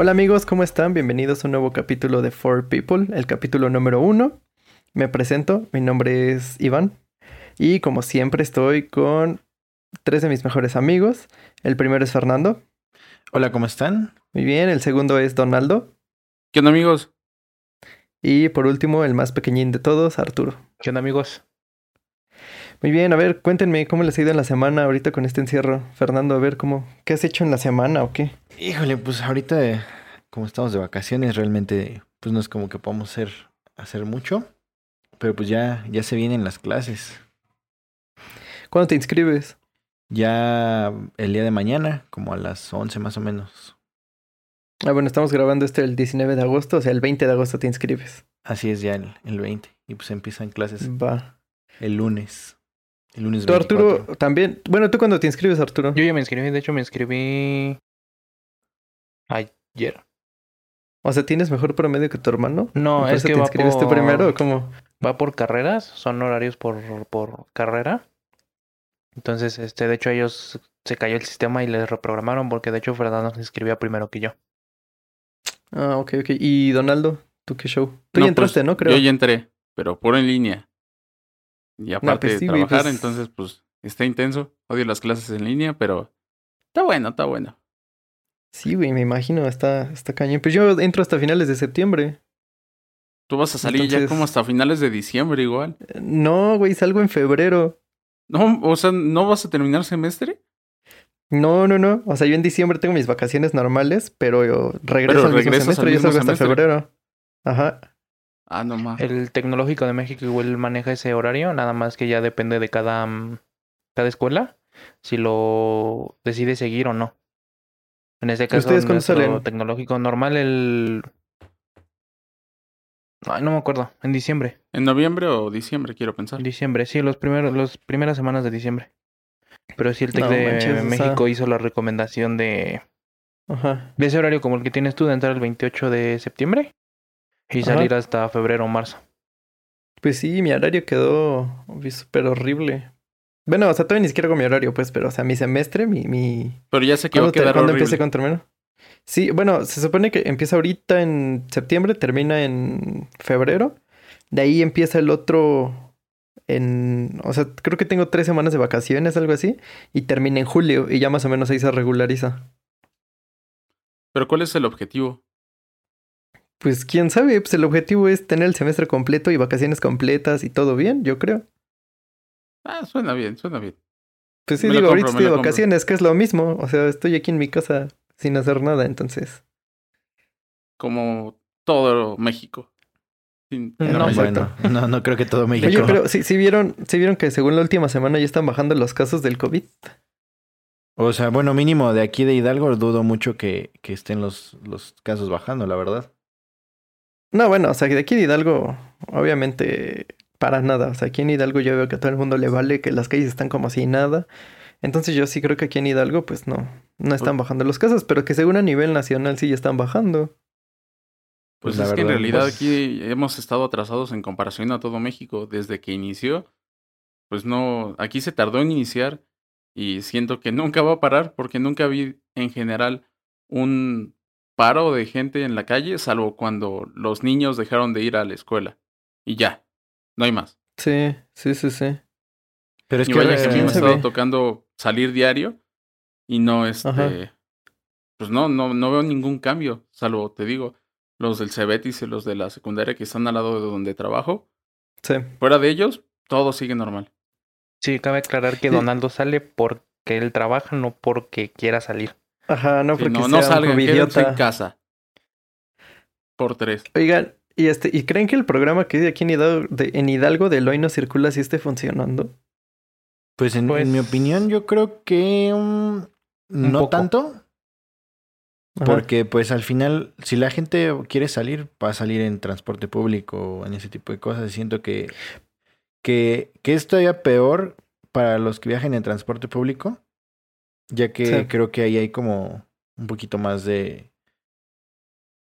Hola amigos, ¿cómo están? Bienvenidos a un nuevo capítulo de Four People, el capítulo número uno. Me presento, mi nombre es Iván y como siempre estoy con tres de mis mejores amigos. El primero es Fernando. Hola, ¿cómo están? Muy bien, el segundo es Donaldo. ¿Qué onda amigos? Y por último, el más pequeñín de todos, Arturo. ¿Qué onda amigos? Muy bien, a ver, cuéntenme cómo les ha ido en la semana ahorita con este encierro. Fernando, a ver, ¿cómo, ¿qué has hecho en la semana o qué? Híjole, pues ahorita, como estamos de vacaciones, realmente, pues no es como que podamos hacer, hacer mucho. Pero pues ya, ya se vienen las clases. ¿Cuándo te inscribes? Ya el día de mañana, como a las 11 más o menos. Ah, bueno, estamos grabando este el 19 de agosto, o sea, el 20 de agosto te inscribes. Así es ya el, el 20. Y pues empiezan clases Va. el lunes. El lunes ¿Tú, 24. Arturo, también? Bueno, ¿tú cuándo te inscribes, Arturo? Yo ya me inscribí, de hecho me inscribí ayer. O sea, ¿tienes mejor promedio que tu hermano? No, ¿Por es que te va inscribiste por- primero o cómo? Va por carreras, son horarios por, por carrera. Entonces, este, de hecho, ellos se cayó el sistema y les reprogramaron porque de hecho Fernando se inscribía primero que yo. Ah, ok, ok. ¿Y Donaldo? ¿Tú qué show? Tú No, ya entraste, pues, ¿no? Creo. Yo ya entré, pero por en línea. Y aparte pues sí, de trabajar, pues- entonces pues está intenso. Odio las clases en línea, pero está bueno, está bueno. Sí, güey, me imagino, está, está cañón. Pues yo entro hasta finales de septiembre. Tú vas a salir ya como hasta finales de diciembre igual. Eh, No, güey, salgo en febrero. No, o sea, ¿no vas a terminar semestre? No, no, no. O sea, yo en diciembre tengo mis vacaciones normales, pero yo regreso Pero al mismo al semestre y yo salgo hasta febrero. Ajá. Ah, no más. El Tecnológico de México igual maneja ese horario, nada más que ya depende de cada, mm, cada escuela si lo decide seguir o no. En este caso, ¿Ustedes cuándo nuestro salen? tecnológico normal el... Ay, no me acuerdo, en diciembre. ¿En noviembre o diciembre quiero pensar? En diciembre, sí, los primeros, las primeras semanas de diciembre. Pero sí, el TEC No de manches, México hizo la recomendación de, Ajá. de ese horario como el que tienes tú de entrar el 28 de septiembre y Ajá. salir hasta febrero o marzo. Pues sí, mi horario quedó súper horrible. Bueno, o sea, todavía ni siquiera hago mi horario, pues, pero, o sea, mi semestre, mi, mi, Pero ya sé que va ¿Cuándo, a te- quedar cuándo empieza y cuándo termina? Sí, bueno, se supone que empieza ahorita en septiembre, termina en febrero. De ahí empieza el otro en... O sea, creo que tengo tres semanas de vacaciones, algo así. Y termina en julio y ya más o menos ahí se regulariza. Pero ¿cuál es el objetivo? Pues quién sabe, pues el objetivo es tener el semestre completo y vacaciones completas y todo bien, yo creo. Ah, suena bien, suena bien. Pues sí, Me digo, ahorita estoy de compro. vacaciones, que es lo mismo. O sea, estoy aquí en mi casa sin hacer nada, entonces... Como todo México. Sin- No, No, bueno, no, no creo que todo México. Oye, pero si vieron, sí vieron que según la última semana ya están bajando los casos del COVID. O sea, bueno, mínimo de aquí de Hidalgo dudo mucho que, que estén los, los casos bajando, la verdad. No, bueno, o sea, que de aquí de Hidalgo, obviamente, para nada. O sea, aquí en Hidalgo yo veo que a todo el mundo le vale, que las calles están como si nada. Entonces yo sí creo que aquí en Hidalgo, pues no, no están bajando los casos, pero que según a nivel nacional sí ya están bajando. Pues, Pues la es que en verdad, realidad pues- aquí hemos estado atrasados en comparación a todo México. Desde que inició, pues no, aquí se tardó en iniciar y siento que nunca va a parar porque nunca vi en general un paro de gente en la calle, salvo cuando los niños dejaron de ir a la escuela. Y ya, no hay más. Sí, sí, sí, sí. Pero es y que, vaya que a mí ¿quién me ha estado tocando salir diario y no este Ajá. pues no, no, no veo ningún cambio, salvo te digo, los del Cebetis y los de la secundaria que están al lado de donde trabajo. Sí. Fuera de ellos, todo sigue normal. Sí, cabe aclarar que. Donaldo sale porque él trabaja, no porque quiera salir. Ajá, no Sí, porque no, sea no salgan, en casa. Por tres. Oigan, ¿y este, ¿y creen que el programa que hay aquí en Hidalgo, de, en Hidalgo del hoy no circula sí esté funcionando? pues en, Pues- en mi opinión, yo creo que mm, no poco. tanto. Ajá. Porque pues al final, si la gente quiere salir, va a salir en transporte público o en ese tipo de cosas. Siento que, que, que es todavía peor para los que viajan en transporte público, ya que Sí. creo que ahí hay como un poquito más de,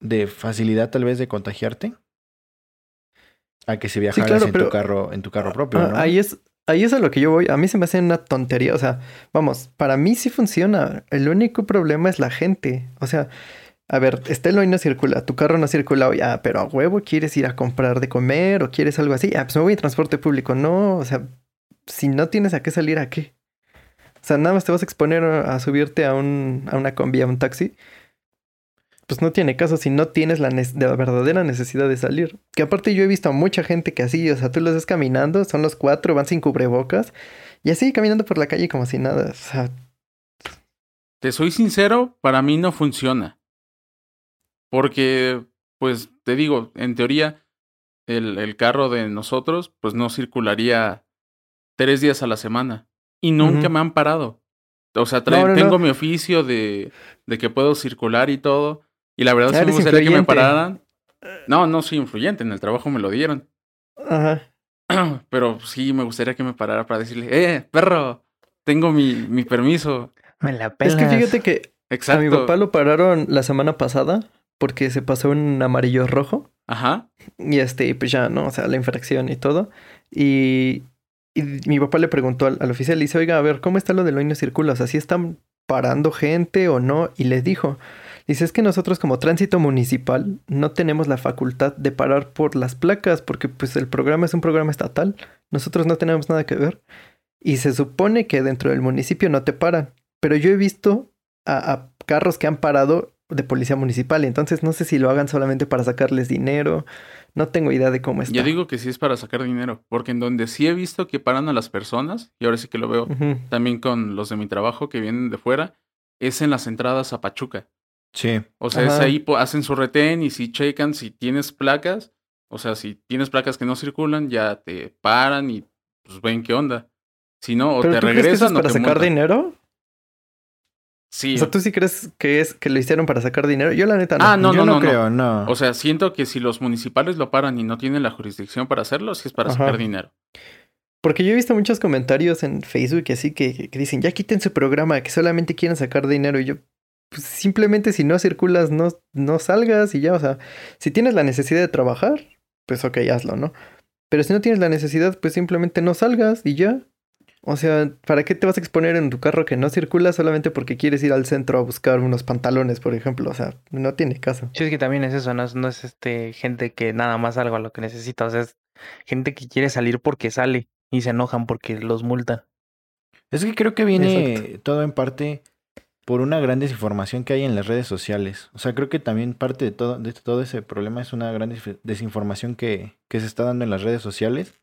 de facilidad tal vez de contagiarte. A que si viajaras claro, en, pero- tu carro, en tu carro propio, Ah, ¿no? Ahí es, ahí es a lo que yo voy. A mí se me hace una tontería. O sea, vamos, para mí sí funciona. El único problema es la gente. O sea, A ver, Estelo hoy no circula, tu carro no circula hoy, ah, pero a huevo quieres ir a comprar de comer o quieres algo así, ah, pues me voy en transporte público. No, o sea, si no tienes a qué salir, ¿a qué? Sea, nada más te vas a exponer a subirte a, un, a una combi, a un taxi. Pues no tiene caso si no tienes la, ne- la verdadera necesidad de salir. Que aparte yo he visto a mucha gente que así, o sea, tú los ves caminando, son los cuatro, van sin cubrebocas y así caminando por la calle como si nada. O sea, Te soy sincero, para mí no funciona. Porque, pues, te digo, en teoría, el, el carro de nosotros, pues no circularía tres días a la semana. Y nunca me han parado. O sea, trae- No, no, no. tengo mi oficio de, de que puedo circular y todo. Y la verdad sí me gustaría que me pararan. No, no soy influyente, en el trabajo me lo dieron. ajá. Pero sí me gustaría que me parara para decirle, eh, perro, tengo mi, mi permiso. Me la Es pelas. que fíjate que Exacto. a mi papá lo pararon la semana pasada porque se pasó un amarillo rojo. Ajá. Y este, pues ya, ¿no? O sea, la infracción y todo. Y, y mi papá le preguntó al, al oficial, le dice, oiga, a ver, ¿cómo está lo del hoy circula? O sea, ¿sí están parando gente o no? Y les dijo, dice, es que nosotros como tránsito municipal no tenemos la facultad de parar por las placas porque pues el programa es un programa estatal. Nosotros no tenemos nada que ver. Y se supone que dentro del municipio no te paran. Pero yo he visto a, a carros que han parado de policía municipal. Entonces no sé si lo hagan solamente para sacarles dinero. No tengo idea de cómo está. Yo digo que sí es para sacar dinero, porque en donde sí he visto que paran a las personas, y ahora sí que lo veo también con los de mi trabajo que vienen de fuera, es en las entradas a Pachuca. Sí. O sea, es ahí po- hacen su retén y si checan si tienes placas, o sea, si tienes placas que no circulan, ya te paran y pues ven qué onda. Si no, o ¿Pero te tú crees que eso regresan es o para te sacar multan. dinero? Sí. O sea, ¿tú sí crees que es que lo hicieron para sacar dinero? Yo la neta no. Ah, no, Yo no, no, creo, no. O sea, siento que si los municipales lo paran y no tienen la jurisdicción para hacerlo, sí es para Ajá. sacar dinero. Porque yo he visto muchos comentarios en Facebook y así que, que dicen, ya quiten su programa, que solamente quieren sacar dinero. Y yo, pues simplemente si no circulas, no, no salgas y ya, o sea, si tienes la necesidad de trabajar, pues ok, hazlo, ¿no? Pero si no tienes la necesidad, pues simplemente no salgas y ya. O sea, ¿para qué te vas a exponer en tu carro que no circula solamente porque quieres ir al centro a buscar unos pantalones, por ejemplo? O sea, no tiene caso. Sí, es que también es eso, no es, no es este gente que nada más algo a lo que necesita, o sea, es gente que quiere salir porque sale y se enojan porque los multan. Es que creo que viene Exacto. todo en parte por una gran desinformación que hay en las redes sociales. O sea, creo que también parte de todo, de todo ese problema es una gran des- desinformación que, que se está dando en las redes sociales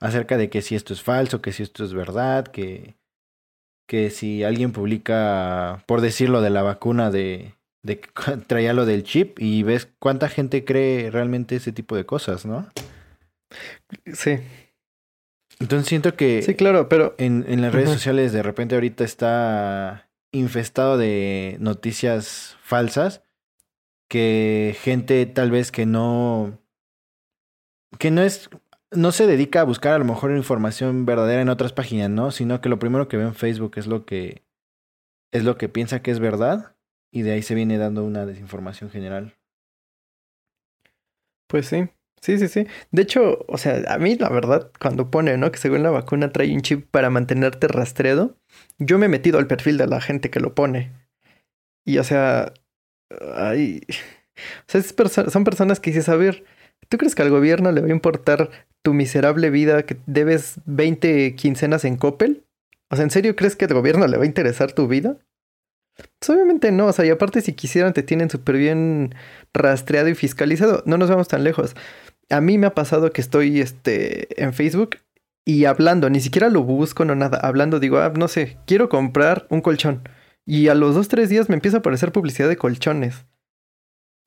acerca de que si esto es falso, que si esto es verdad, que, que si alguien publica, por decirlo, de la vacuna de, de que traía lo del chip y ves cuánta gente cree realmente ese tipo de cosas, ¿no? Sí, Entonces siento que sí, claro, pero en, en las redes sociales de repente ahorita está infestado de noticias falsas que gente tal vez que no que no es no se dedica a buscar a lo mejor información verdadera en otras páginas, ¿no? Sino que lo primero que ve en Facebook es lo que es lo que piensa que es verdad y de ahí se viene dando una desinformación general. Pues sí, sí, sí, sí. De hecho, o sea, a mí la verdad, cuando pone, ¿no? Que según la vacuna trae un chip para mantenerte rastreado, yo me he metido al perfil de la gente que lo pone. Y o sea, ay, o sea, son personas que dices, a ver, ¿tú crees que al gobierno le va a importar tu miserable vida que debes 20 quincenas en Coppel? O sea, ¿en serio crees que al gobierno le va a interesar tu vida? Pues obviamente no, o sea, y aparte si quisieran te tienen súper bien rastreado y fiscalizado. No nos vamos tan lejos. A mí me ha pasado que estoy este, en Facebook y hablando, ni siquiera lo busco, no nada, hablando digo, ah, no sé, quiero comprar un colchón. Y a los dos, tres días me empieza a aparecer publicidad de colchones.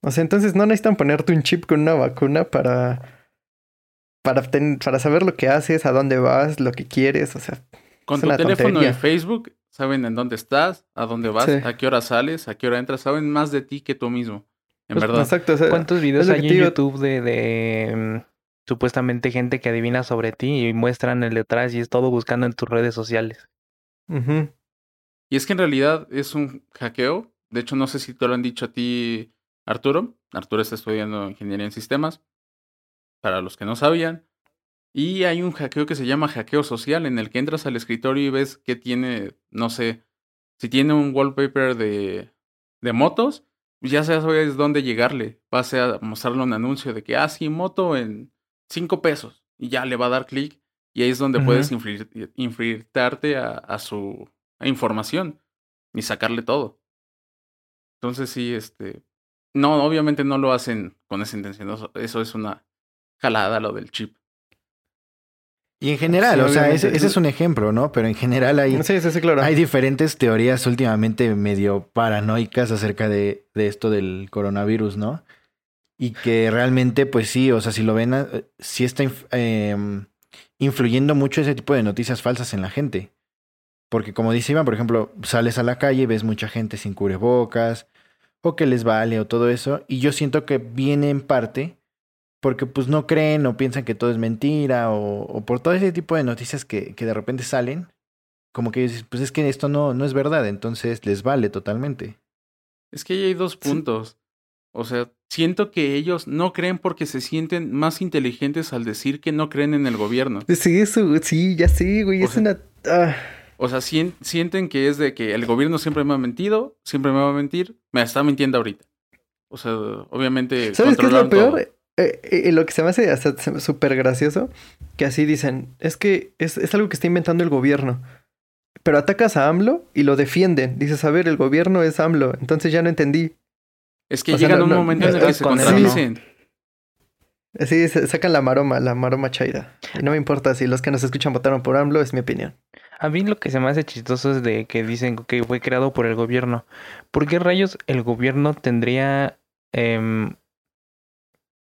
O sea, entonces no necesitan ponerte un chip con una vacuna para, para, ten- para saber lo que haces, a dónde vas, lo que quieres, o sea, Con Es tu una teléfono tontería. de Facebook, saben en dónde estás, a dónde vas, Sí. a qué hora sales, a qué hora entras, saben más de ti que tú mismo. En pues, verdad. exacto, o sea, ¿Cuántos videos hay en. YouTube de, de mm, supuestamente gente que adivina sobre ti y muestran el detrás y es todo buscando en tus redes sociales? Y es que en realidad es un hackeo. De hecho, no sé si te lo han dicho a ti, Arturo. Arturo está estudiando ingeniería en sistemas. Para los que no sabían. Y hay un hackeo que se llama hackeo social, en el que entras al escritorio y ves que tiene, no sé, si tiene un wallpaper de, de motos, ya sabes dónde llegarle. Pase a mostrarle un anuncio de que, ah, sí, moto en cinco pesos. Y ya le va a dar clic. Y ahí es donde puedes infiltrarte a, a su información y sacarle todo. Entonces sí, este... No, obviamente no lo hacen con esa intención. Eso, eso es una jalada lo del chip. Y en general, Sí, o sea, ese, ese es un ejemplo, ¿no? Pero en general hay, Sí, sí, sí, claro. hay diferentes teorías últimamente medio paranoicas acerca de, de esto del coronavirus, ¿no? Y que realmente, pues sí, o sea, si lo ven, eh, sí está em, influyendo mucho ese tipo de noticias falsas en la gente. Porque como dice Iván, por ejemplo, sales a la calle, ves mucha gente sin cubrebocas, o que les vale, o todo eso. Y yo siento que viene en parte porque pues no creen o piensan que todo es mentira, o, o por todo ese tipo de noticias que, que de repente salen, como que ellos dicen, pues es que esto no, no es verdad, entonces les vale totalmente. Es que ahí hay dos puntos. O sea, siento que ellos no creen porque se sienten más inteligentes al decir que no creen en el gobierno. Sí, eso, sí, ya sí, güey. O es sea, una. ah. O sea, sien- sienten que es de que el gobierno siempre me ha mentido, siempre me va a mentir, me está mintiendo ahorita. O sea, obviamente. ¿Sabes qué es lo peor? Eh, eh, lo que se me hace hasta súper gracioso, que así dicen, es que es, es algo que está inventando el gobierno. Pero atacas a AMLO y lo defienden. Dices, a ver, el gobierno es AMLO. Entonces ya no entendí. Es que O sea, llegan no- un momento no en el que se contradicen. Así se- sacan la maroma, la maroma chaira. Y no me importa si los que nos escuchan votaron por AMLO, es mi opinión. A mí lo que se me hace chistoso es de que dicen que fue creado por el gobierno. ¿Por qué rayos el gobierno tendría em,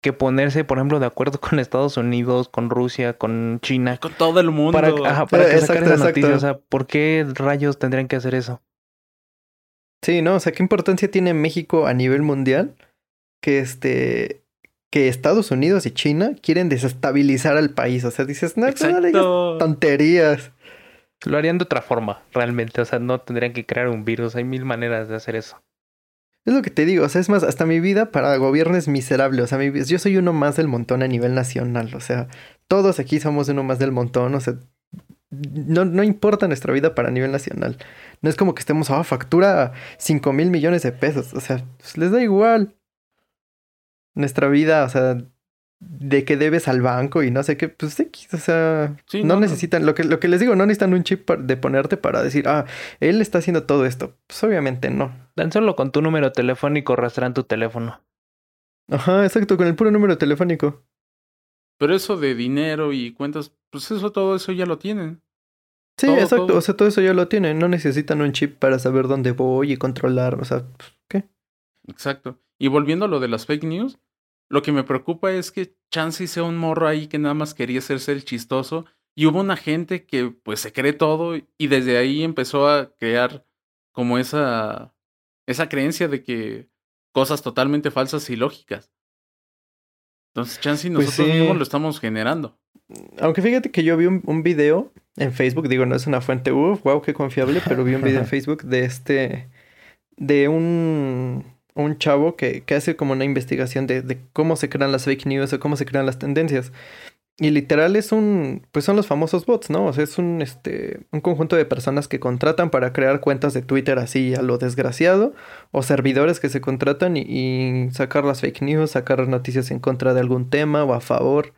que ponerse, por ejemplo, de acuerdo con Estados Unidos, con Rusia, con China? Con todo el mundo. Para, ajá, para Eh, que sacar esa noticia. exacto. O sea, ¿por qué rayos tendrían que hacer eso? Sí, ¿no? O sea, ¿qué importancia tiene México a nivel mundial que este que Estados Unidos y China quieren desestabilizar al país? O sea, dices, no, no digas tonterías. Lo harían de otra forma, realmente. O sea, no tendrían que crear un virus. Hay mil maneras de hacer eso. Es lo que te digo, o sea, es más, hasta mi vida para gobierno es miserable. O sea, mi- yo soy uno más del montón a nivel nacional. O sea, todos aquí somos uno más del montón. O sea, no, no importa nuestra vida para nivel nacional. No es como que estemos, ah, factura 5 mil millones de pesos. O sea, pues, les da igual. Nuestra vida, o sea, de que debes al banco y no sé qué, pues X, o sea, Sí, no, no, no. necesitan, Lo, que, lo que les digo, no necesitan un chip de ponerte para decir, ah, él está haciendo todo esto. Pues obviamente no. Tan solo con tu número telefónico rastrean tu teléfono. Ajá, exacto, con el puro número telefónico. Pero eso de dinero y cuentas, pues eso, todo eso ya lo tienen. Sí, Todo, exacto, todo. o sea, todo eso ya lo tienen. No necesitan un chip para saber dónde voy y controlar, o sea, pues, ¿qué? Exacto. Y volviendo a lo de las fake news, lo que me preocupa es que Chansey sea un morro ahí que nada más quería hacerse el chistoso. Y hubo una gente que pues se cree todo y desde ahí empezó a crear como esa, esa creencia de que cosas totalmente falsas y lógicas. Entonces, Chansey Pues nosotros sí. mismos lo estamos generando. Aunque fíjate que yo vi un, un video en Facebook, digo, no es una fuente, uff, wow, qué confiable, pero vi un video en Facebook de este, de un, un chavo que, que hace como una investigación de, de cómo se crean las fake news o cómo se crean las tendencias. Y literal es un, pues son los famosos bots, ¿no? O sea, es un, este, un conjunto de personas que contratan para crear cuentas de Twitter así a lo desgraciado, o servidores que se contratan y, sacar las fake news, sacar noticias en contra de algún tema o a favor.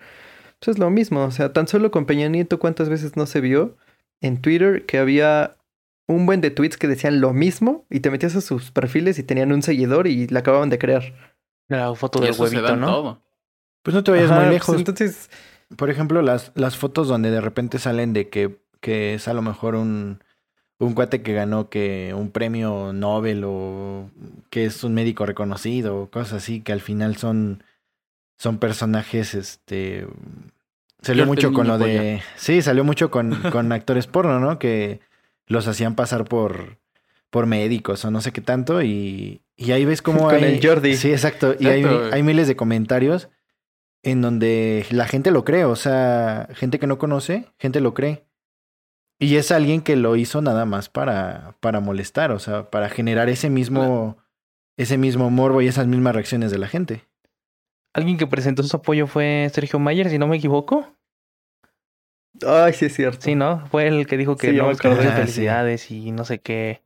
Pues es lo mismo, o sea, tan solo con Peña Nieto, ¿cuántas veces no se vio en Twitter que había un buen de tweets que decían lo mismo y te metías a sus perfiles y tenían un seguidor y la acababan de crear? La foto del huevito, ¿no? todo. Pues no te vayas Ajá, muy pues lejos. entonces, Por ejemplo, las, las fotos donde de repente salen de que, que es a lo mejor un, un cuate que ganó que un premio Nobel o que es un médico reconocido o cosas así, que al final son, son personajes, este... Salió mucho con lo de... Sí, salió mucho con, con actores porno, ¿no? Que los hacían pasar por, por médicos o no sé qué tanto y, y ahí ves cómo Con hay... el Jordi. Sí, exacto. Y hay, hay miles de comentarios en donde la gente lo cree, o sea, gente que no conoce, gente lo cree. Y es alguien que lo hizo nada más para, para molestar, o sea, para generar ese mismo, ese mismo morbo y esas mismas reacciones de la gente. Alguien que presentó su apoyo fue Sergio Mayer, si no me equivoco. Ay, sí es cierto. Sí, ¿no? Fue el que dijo que Sí, no, que no dio Ah, sí. felicidades y no sé qué.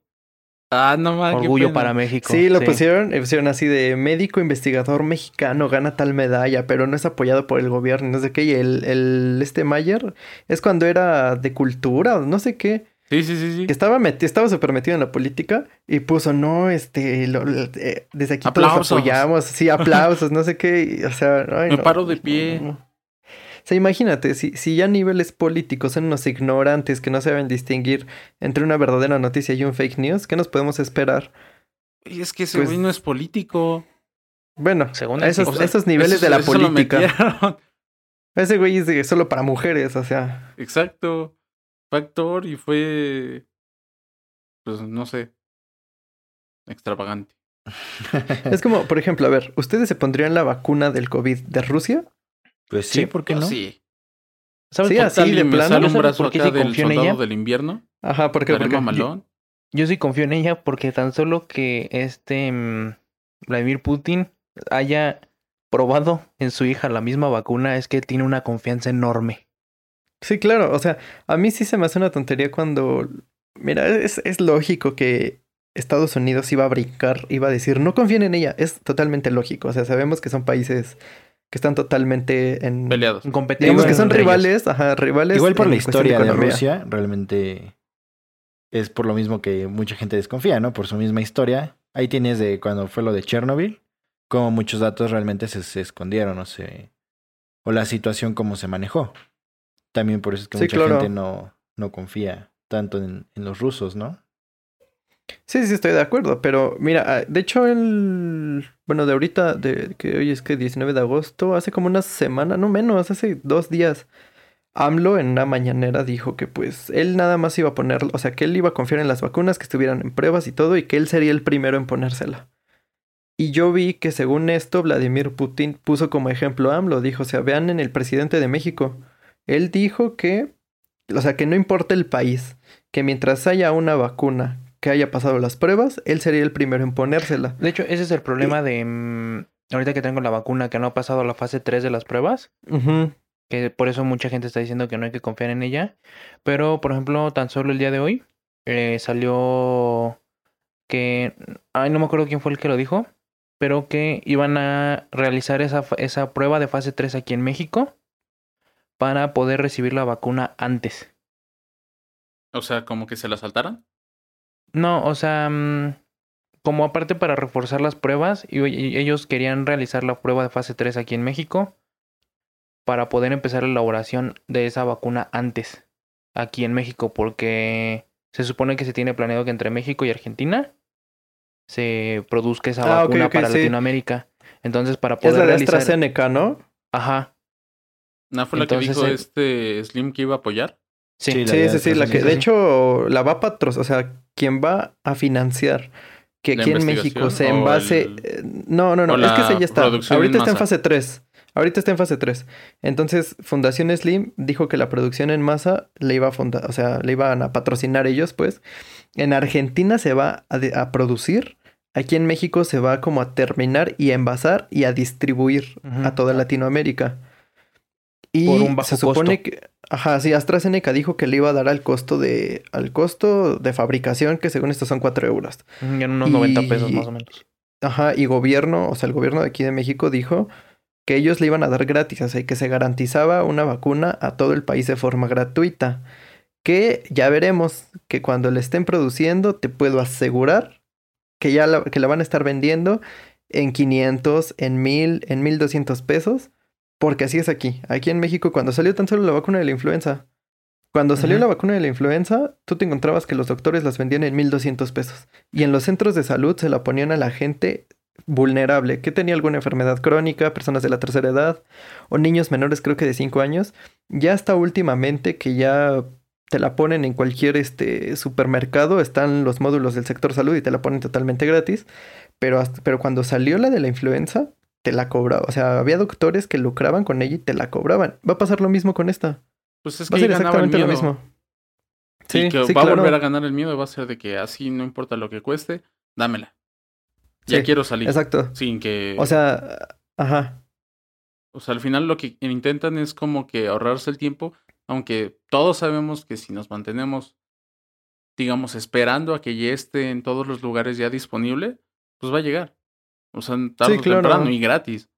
Ah, no mames. qué Orgullo pena. para México. Sí, lo pusieron, pusieron así de médico investigador mexicano gana tal medalla, pero no es apoyado por el gobierno, no sé qué. Y el, el este Mayer es cuando era de cultura no sé qué, Sí, sí, sí, sí. que estaba metido, estaba súper metido en la política y puso, no, este, lo- lo- eh, desde aquí todos Aplausos. apoyamos, sí, aplausos, no sé qué, y, o sea, ay, Me no, paro de no, pie. no. O sea, imagínate, si, si ya a niveles políticos son unos ignorantes que no saben distinguir entre una verdadera noticia y un fake news, ¿qué nos podemos esperar? Y es que ese Pues- güey no es político. Bueno, Según esos, sí. O sea, esos niveles eso- de la eso política. Ese güey es de- solo para mujeres, o sea. Exacto. Fue actor y fue. Pues no sé. Extravagante. Es como, por ejemplo, a ver, ¿ustedes se pondrían la vacuna del COVID de Rusia? Pues sí, Sí, ¿por qué Yo no? Sí. ¿Sabes Sí, por- así de plano. sale un ¿Sabes brazo por qué acá sí del soldado ella? del invierno. Ajá, porque, porque mamalón. Yo sí confío en ella porque tan solo que este mm, Vladimir Putin haya probado en su hija la misma vacuna es que tiene una confianza enorme. Sí, claro, o sea, a mí sí se me hace una tontería cuando, mira, es, es lógico que Estados Unidos iba a brincar, iba a decir, no confíen en ella, es totalmente lógico, o sea, sabemos que son países que están totalmente en... Peleados. Competiendo Digamos que son ellos. rivales, ajá, rivales. Igual por en la historia de. Rusia, realmente es por lo mismo que mucha gente desconfía, ¿no? Por su misma historia. Ahí tienes de cuando fue lo de Chernobyl, como muchos datos realmente se, se escondieron, o se, o la situación como se manejó. También por eso es que Sí, mucha claro. gente no, no confía tanto en, en los rusos, ¿no? Sí, sí, estoy de acuerdo, pero mira, ah, de hecho el, bueno, de ahorita, de que hoy es que 19 de agosto, hace como una semana, no menos, hace dos días, AMLO en una mañanera dijo que pues él nada más iba a poner, o sea, que él iba a confiar en las vacunas, que estuvieran en pruebas y todo, y que él sería el primero en ponérsela. Y yo vi que según esto, Vladimir Putin puso como ejemplo a AMLO, dijo, o sea, vean en el presidente de México, él dijo que, o sea, que no importa el país, que mientras haya una vacuna que haya pasado las pruebas, él sería el primero en ponérsela. De hecho, ese es el problema de mm, ahorita que tengo la vacuna que no ha pasado la fase 3 de las pruebas, que por eso mucha gente está diciendo que no hay que confiar en ella. Pero, por ejemplo, tan solo el día de hoy eh, salió que, ay, no me acuerdo quién fue el que lo dijo, pero que iban a realizar esa, esa prueba de fase 3 aquí en México para poder recibir la vacuna antes. O sea, como que se la saltaran. No, o sea, mm, como aparte para reforzar las pruebas, y, ellos querían realizar la prueba de fase 3 aquí en México para poder empezar la elaboración de esa vacuna antes aquí en México, porque se supone que se tiene planeado que entre México y Argentina se produzca esa Ah, vacuna para sí. Latinoamérica. Entonces, para Es poder la de realizar... AstraZeneca, ¿no? Ajá, ¿No fue la que dijo eh, este Slim que iba a apoyar? Sí. Sí, la Sí, la que de hecho la va a patrocinar, o sea, quien va a financiar que ¿La aquí en México se envase... el- eh, No, no, no, es que ese ya está. Ahorita está en fase 3. Ahorita está en fase 3. Entonces, Fundación Slim dijo que la producción en masa le iba a fundar, o sea, le iban a patrocinar ellos, pues. En Argentina se va a, de- a producir. Aquí en México se va como a terminar y a envasar y a distribuir a toda Latinoamérica. Y Por un bajo se supone costo. que, ajá, sí, AstraZeneca dijo que le iba a dar al costo de, al costo de fabricación, que según esto son 4 euros. En unos 90 pesos Y- más o menos. Ajá, y gobierno, o sea, el gobierno de aquí de México dijo que ellos le iban a dar gratis, o sea, y que se garantizaba una vacuna a todo el país de forma gratuita. Que ya veremos que cuando le estén produciendo, te puedo asegurar que ya la, que la van a estar vendiendo en 500, en 1000, en 1200 pesos, porque así es aquí. Aquí en México, cuando salió tan solo la vacuna de la influenza, cuando salió la vacuna de la influenza, tú te encontrabas que los doctores las vendían en 1200 pesos. Y en los centros de salud se la ponían a la gente vulnerable, que tenía alguna enfermedad crónica, personas de la tercera edad, o niños menores, creo que de 5 años. Ya hasta últimamente que ya te la ponen en cualquier este, supermercado, están los módulos del sector salud y te la ponen totalmente gratis. Pero, hasta- pero cuando salió la de la influenza, te la cobraba. O sea, había doctores que lucraban con ella y te la cobraban. Va a pasar lo mismo con esta. Pues es Va a que ser exactamente lo mismo. Sí, Sí, que sí, va claro. a volver a ganar el miedo. Va a ser de que así no importa lo que cueste, dámela. Ya Sí, quiero salir. Exacto. Sin que. O sea, ajá. O sea, al final lo que intentan es como que ahorrarse el tiempo, aunque todos sabemos que si nos mantenemos digamos, esperando a que ya esté en todos los lugares ya disponible, pues va a llegar. O sea, tarde Sí, o claro. temprano y gratis.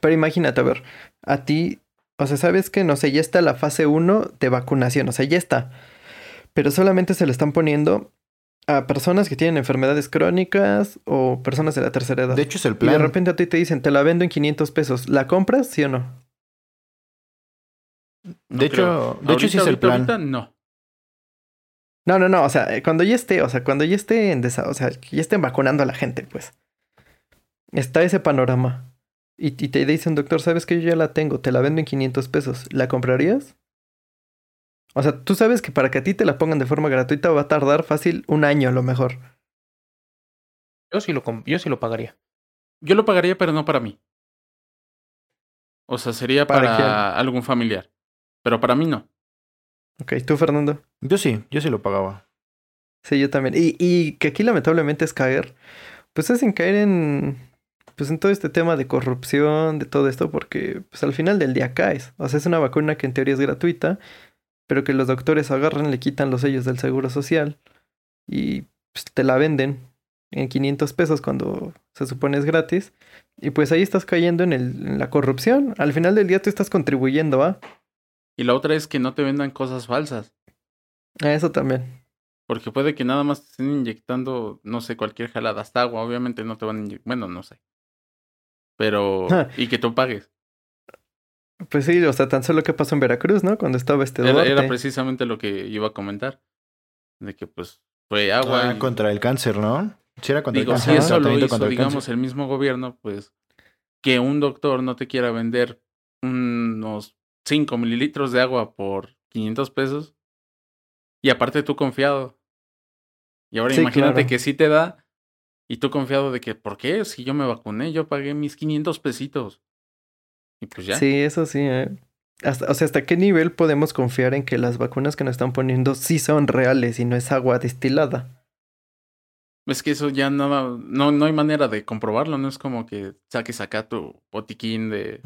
Pero imagínate, a ver, a ti, o sea, sabes que, no sé, ya está la fase 1 de vacunación, o sea, ya está. Pero solamente se lo están poniendo a personas que tienen enfermedades crónicas o personas de la tercera edad. De hecho, es el y de plan. repente a ti te dicen, te la vendo en 500 pesos. ¿La compras, sí o no? No de creo. hecho, de hecho sí es el plan. ahorita, no. No, no, no, o sea, eh, cuando ya esté, o sea, cuando ya esté en desa- o sea, que ya estén vacunando a la gente, pues. Está ese panorama. Y, y te dice un doctor, sabes que yo ya la tengo, te la vendo en 500 pesos. ¿La comprarías? O sea, tú sabes que para que a ti te la pongan de forma gratuita va a tardar fácil un año a lo mejor. Yo sí lo, yo sí lo pagaría. Yo lo pagaría, pero no para mí. O sea, sería ¿Para algún familiar. Pero para mí no. Ok, tú, Fernando. Yo sí, yo sí lo pagaba. Sí, yo también. Y, y que aquí lamentablemente es caer, pues es en caer en, pues en todo este tema de corrupción, de todo esto, porque pues al final del día caes. O sea, es una vacuna que en teoría es gratuita, pero que los doctores agarran, le quitan los sellos del seguro social y pues, te la venden en 500 pesos cuando se supone es gratis. Y pues ahí estás cayendo en, el, en la corrupción. Al final del día tú estás contribuyendo a, Y la otra es que no te vendan cosas falsas. a eso también. Porque puede que nada más te estén inyectando, no sé, cualquier jalada, hasta agua. Obviamente no te van a inyectar. Bueno, no sé. Pero. Ah. y que tú pagues. Pues sí, o sea, tan solo que pasó en Veracruz, ¿no? Cuando estaba este Era, era precisamente lo que iba a comentar. De que pues fue agua. Ah, y- contra el cáncer, ¿no? Sí, era contra Digo, el si cáncer. Ajá. eso lo hizo, el digamos, cáncer. el mismo gobierno, pues que un doctor no te quiera vender unos 5 mililitros de agua por 500 pesos y aparte tú confiado. Y ahora Sí, imagínate claro. que sí te da y tú confiado de que, ¿por qué? Si yo me vacuné, yo pagué mis 500 pesitos. Y pues ya. Sí, eso sí. ¿eh? Hasta, o sea, ¿hasta qué nivel podemos confiar en que las vacunas que nos están poniendo sí son reales y no es agua destilada? Es que eso ya no, no, no hay manera de comprobarlo, no es como que saques acá tu botiquín de...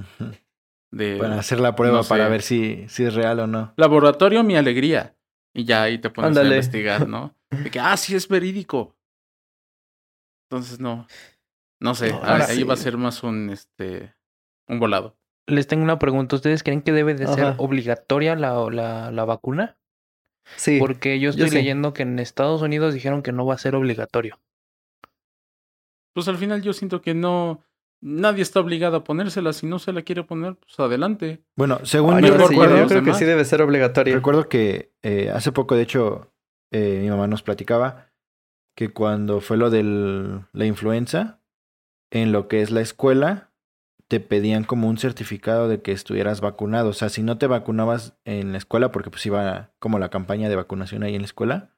Para hacer la prueba, no sé. para ver si, si es real o no. Laboratorio, mi alegría. Y ya ahí te pones Ándale. a investigar, ¿no? De que, ah, sí es verídico. Entonces, no. No sé, No, ahí- ahora ahí va a ser más un, este, un volado. Les tengo una pregunta. ¿Ustedes creen que debe de ser obligatoria la, la, la vacuna? Sí. Porque yo yo estoy sí. leyendo que en Estados Unidos dijeron que no va a ser obligatorio. Pues al final yo siento que no, nadie está obligado a ponérsela. Si no se la quiere poner, pues adelante. Bueno, según Ah, yo yo, sí, creo que demás. sí debe ser obligatorio. recuerdo que eh, hace poco, de hecho, eh, mi mamá nos platicaba que cuando fue lo de la influenza, en lo que es la escuela, te pedían como un certificado de que estuvieras vacunado. O sea, si no te vacunabas en la escuela, porque pues iba como la campaña de vacunación ahí en la escuela,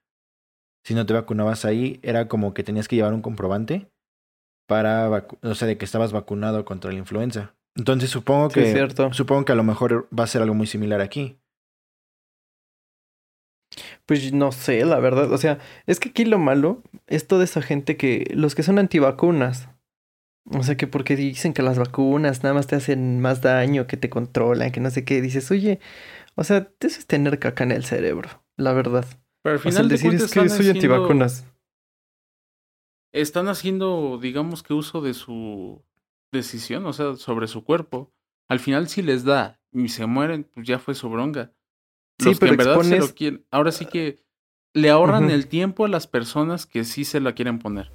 si no te vacunabas ahí, era como que tenías que llevar un comprobante para, o sea, de que estabas vacunado contra la influenza. Entonces supongo Sí, que cierto. supongo que a lo mejor va a ser algo muy similar aquí. Pues no sé, la verdad. O sea, es que aquí lo malo es toda esa gente que, los que son antivacunas. O sea, que porque dicen que las vacunas nada más te hacen más daño, que te controlan, que no sé qué. Dices, oye, o sea, eso es tener caca en el cerebro, la verdad. Pero al O sea, final el de decir es que están soy haciendo- antivacunas. Están haciendo, digamos que uso de su decisión, o sea, sobre su cuerpo. Al final si les da y se mueren, pues ya fue su bronca. Sí, Los que pero en verdad se expones- lo quieren, ahora sí que le ahorran el tiempo a las personas que sí se la quieren poner.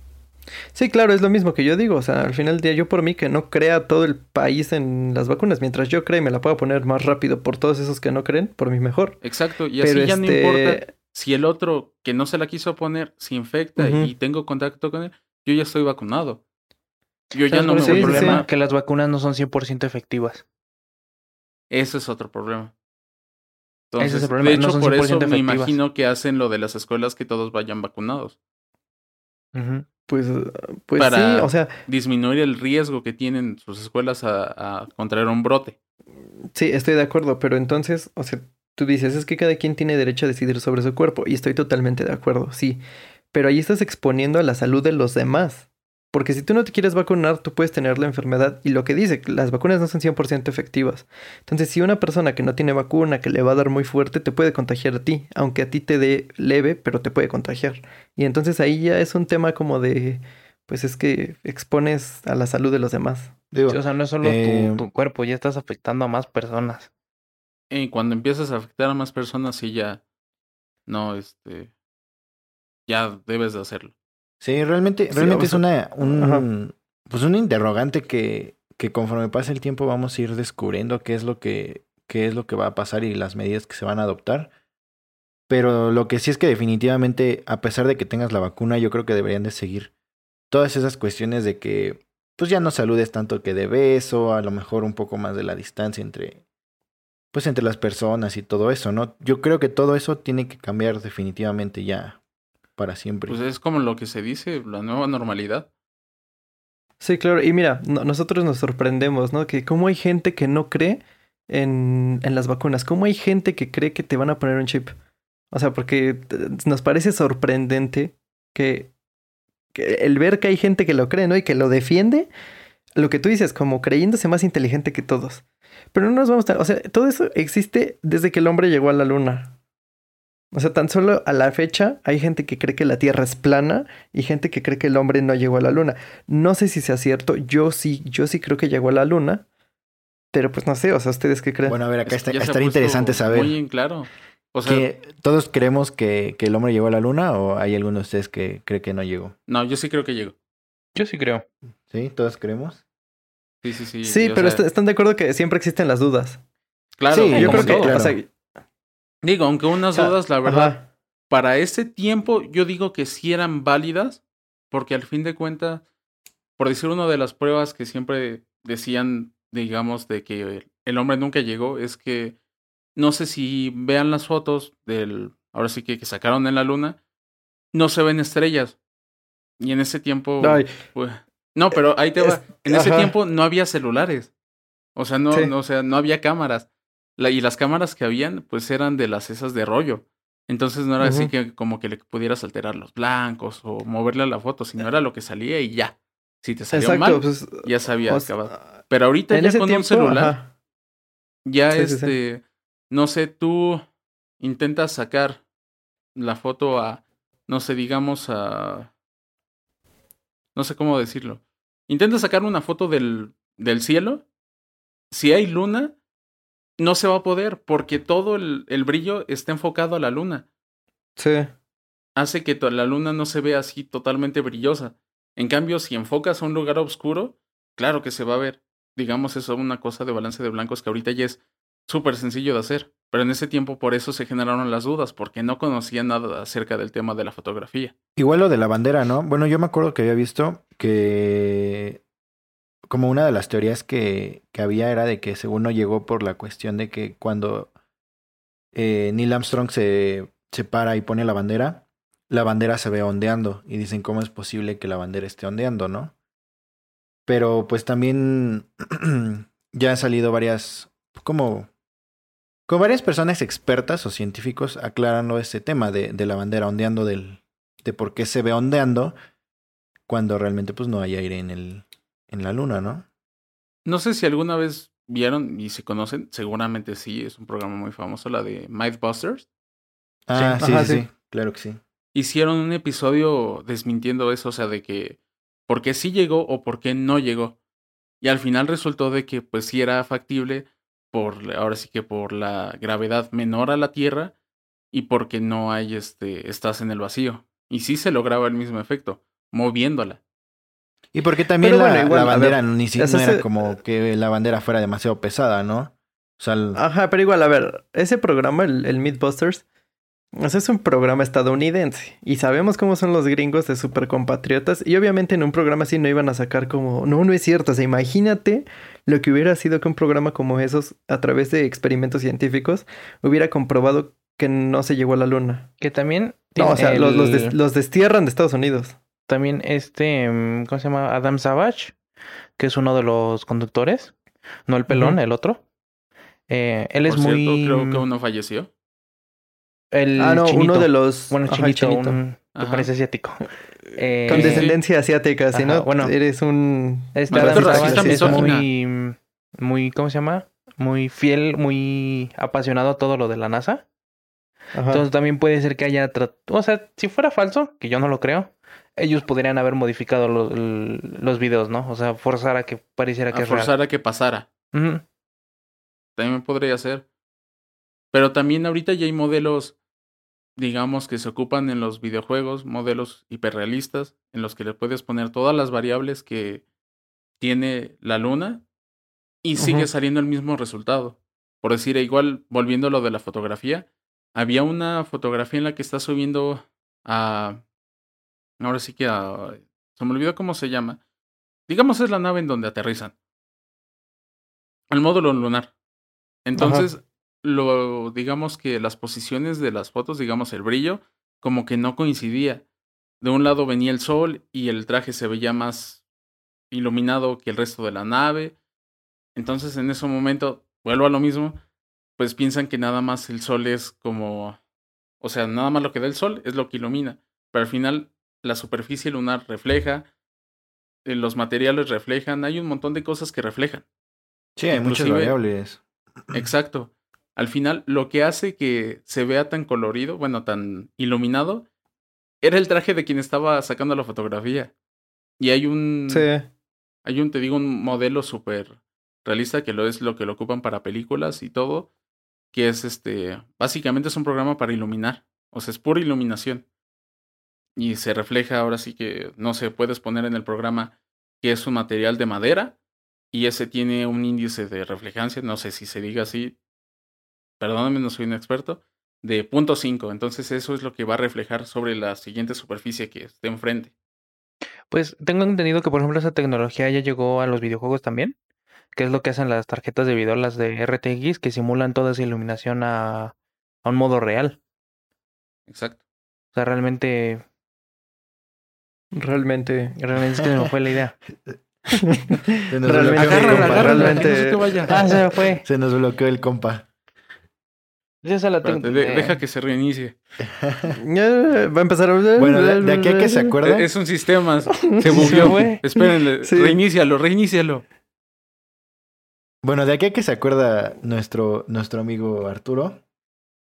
Sí, claro, es lo mismo que yo digo. O sea, al final del día, yo por mí que no crea todo el país en las vacunas. Mientras yo crea y me la pueda poner más rápido por todos esos que no creen, por mí mejor. Exacto, y Pero así ya no este, importa si el otro que no se la quiso poner se infecta y tengo contacto con él, yo ya estoy vacunado. Yo ya ¿Sabes no me voy sí, problema? Que las vacunas no son 100% efectivas. Ese es otro problema. Ese es Entonces, el problema, de hecho, por eso 100% me imagino que hacen lo de las escuelas que todos vayan vacunados. Pues, pues Para- sí, o sea, Disminuir el riesgo que tienen sus escuelas a, a contraer un brote. sí, estoy de acuerdo, pero entonces, o sea, tú dices, es que cada quien tiene derecho a decidir sobre su cuerpo, y estoy totalmente de acuerdo, sí, pero ahí estás exponiendo a la salud de los demás. Porque si tú no te quieres vacunar, tú puedes tener la enfermedad. Y lo que dice, las vacunas no son 100% efectivas. Entonces, si una persona que no tiene vacuna, que le va a dar muy fuerte, te puede contagiar a ti. Aunque a ti te dé leve, pero te puede contagiar. Y entonces ahí ya es un tema como de, pues es que expones a la salud de los demás. Digo, Sí, o sea, no es solo tu- eh, tu, cuerpo, ya estás afectando a más personas. Y cuando empiezas a afectar a más personas, sí ya no, este, ya debes de hacerlo. Sí, realmente, realmente es una, un, pues un interrogante que, que conforme pasa el tiempo vamos a ir descubriendo qué es lo que, qué es lo que va a pasar y las medidas que se van a adoptar. Pero lo que sí es que definitivamente, a pesar de que tengas la vacuna, yo creo que deberían de seguir todas esas cuestiones de que, pues ya no saludes tanto que de beso, a lo mejor un poco más de la distancia entre, pues entre las personas y todo eso, ¿no? Yo creo que todo eso tiene que cambiar definitivamente ya para siempre. Pues es como lo que se dice, la nueva normalidad. Sí, claro. Y mira, no- nosotros nos sorprendemos, ¿no? Que cómo hay gente que no cree en, en las vacunas. Cómo hay gente que cree que te van a poner un chip. O sea, porque nos parece sorprendente que, que el ver que hay gente que lo cree, ¿no? Y que lo defiende. Lo que tú dices, como creyéndose más inteligente que todos. Pero no nos vamos a... O sea, todo eso existe desde que el hombre llegó a la luna. O sea, tan solo a la fecha hay gente que cree que la Tierra es plana y gente que cree que el hombre no llegó a la luna. No sé si sea cierto, yo sí, yo sí creo que llegó a la luna, pero pues no sé, o sea, ¿ustedes qué creen? Bueno, a ver, acá Es- está, puesto interesante saber. Muy claro. O sea, que ¿Todos creemos que, que el hombre llegó a la luna o hay alguno de ustedes que cree que no llegó? no, yo sí creo que llegó. Yo sí creo. ¿Sí? ¿Todos creemos? Sí, sí, sí. sí, pero sea, est- están de acuerdo que siempre existen las dudas. Claro, Sí, yo creo que, todo. o sea, Digo, aunque unas dudas, la verdad, ajá, para ese tiempo yo digo que sí eran válidas, porque al fin de cuentas, por decir una de las pruebas que siempre decían, digamos, de que el hombre nunca llegó, es que no sé si vean las fotos del, ahora sí que, que sacaron en la luna, no se ven estrellas. Y en ese tiempo, pues, no, pero ahí te va. En ese ajá. tiempo no había celulares. O sea, no, Sí. no, o sea, no había cámaras. La- y las cámaras que habían, pues eran de las esas de rollo. Entonces no era así que como que le pudieras alterar los blancos o moverle a la foto, sino era lo que salía y ya. Si te salió exacto, mal, pues, ya sabía o acabado. sea, Pero ahorita ya con tiempo, un celular, ajá, ya Sí, sí, sí. este, no sé, tú intentas sacar la foto a, no sé, digamos a, no sé cómo decirlo. Intentas sacar una foto del, del cielo. Si hay luna, no se va a poder porque todo el, el brillo está enfocado a la luna. sí, Hace que la luna no se vea así totalmente brillosa. En cambio, si enfocas a un lugar oscuro, claro que se va a ver. Digamos, eso es una cosa de balance de blancos que ahorita ya es súper sencillo de hacer. Pero en ese tiempo por eso se generaron las dudas, porque no conocían nada acerca del tema de la fotografía. Igual lo de la bandera, ¿no? Bueno, yo me acuerdo que había visto que como una de las teorías que, que había era de que según no llegó por la cuestión de que cuando eh, Neil Armstrong se, se para y pone la bandera, la bandera se ve ondeando y dicen cómo es posible que la bandera esté ondeando, ¿no? Pero pues también ya han salido varias, como, con varias personas expertas o científicos aclarando este tema de, de la bandera ondeando del, de por qué se ve ondeando cuando realmente pues no hay aire en el en la luna, ¿no? No sé si alguna vez vieron y se conocen, seguramente sí, es un programa muy famoso, la de Mythbusters. Ah, sí, Ajá, sí, sí. sí, claro que sí. Hicieron un episodio desmintiendo eso, o sea, de que por qué sí llegó o por qué no llegó. Y al final resultó de que pues sí era factible por, ahora sí que por la gravedad menor a la Tierra y porque no hay este, estás en el vacío. Y sí se lograba el mismo efecto, moviéndola. Y porque también la, bueno, igual, la a bandera ver, ni siquiera ese- era como que la bandera fuera demasiado pesada, ¿no? O sea, el- Ajá, pero igual, a ver, ese programa, el, el Mythbusters, o sea, es un programa estadounidense. Y sabemos cómo son los gringos de super compatriotas. Y obviamente en un programa así no iban a sacar como. No, no es cierto. O sea, imagínate lo que hubiera sido que un programa como esos, a través de experimentos científicos, hubiera comprobado que no se llegó a la luna. Que también. No, o sea, el- los, los, des- los destierran de Estados Unidos. También este. mm, ¿Cómo se llama? Adam Savage, que es uno de los conductores. No el pelón, el otro. Eh, él es cierto, muy. creo que uno falleció. El ah, no, chinito. uno de los. Bueno, ajá, el chinito, chinito. un- que parece asiático. Eh, Con descendencia asiática, si no, bueno. eres un... Maldito chava racista es muy, muy, ¿cómo se llama? Muy fiel, muy apasionado a todo lo de la NASA. Ajá. Entonces también puede ser que haya O sea, si fuera falso, que yo no lo creo, ellos podrían haber modificado lo- l- los videos, ¿no? O sea, forzar a que pareciera que A es real. forzar a que pasara. También podría ser. Pero también ahorita ya hay modelos, digamos, que se ocupan en los videojuegos, modelos hiperrealistas, en los que le puedes poner todas las variables que tiene la luna y sigue saliendo el mismo resultado. Por decir, igual, volviendo a lo de la fotografía, había una fotografía en la que está subiendo a... Ahora sí que a... Se me olvidó cómo se llama. Digamos es la nave en donde aterrizan. Al módulo lunar. Entonces, lo, digamos que las posiciones de las fotos, digamos el brillo, como que no coincidía. De un lado venía el sol y el traje se veía más iluminado que el resto de la nave. Entonces, en ese momento, vuelvo a lo mismo, pues piensan que nada más el sol es como, o sea, nada más lo que da el sol es lo que ilumina, pero al final la superficie lunar refleja, eh, los materiales reflejan, hay un montón de cosas que reflejan. Sí, hay muchas variables. Exacto. Al final, lo que hace que se vea tan colorido, bueno, tan iluminado, era el traje de quien estaba sacando la fotografía. Y hay un, Sí. hay un, te digo, un modelo súper realista que lo es lo que lo ocupan para películas y todo, que es este, básicamente es un programa para iluminar, o sea, es pura iluminación. Y se refleja ahora sí que, no sé, puedes poner en el programa que es un material de madera y ese tiene un índice de reflejancia, no sé si se diga así, perdóname, no soy un experto, de punto .5, entonces eso es lo que va a reflejar sobre la siguiente superficie que esté enfrente. Pues tengo entendido que, por ejemplo, esa tecnología ya llegó a los videojuegos también, que es lo que hacen las tarjetas de video, las de RTX, que simulan toda esa iluminación a, a un modo real. Exacto. O sea, realmente, Realmente. realmente es que me fue la idea. Se nos Realmente- bloqueó el compa. realmente- no se. Ah, se me fue. Se nos bloqueó el compa. Se la tengo. De- eh, deja que se reinicie. Ya, Va a empezar a... Bueno, de, de aquí a que se acuerda. Es un sistema, se bugueó. Espérenle, Sí. reinícialo, reinícialo. Bueno, de aquí a que se acuerda nuestro, nuestro amigo Arturo.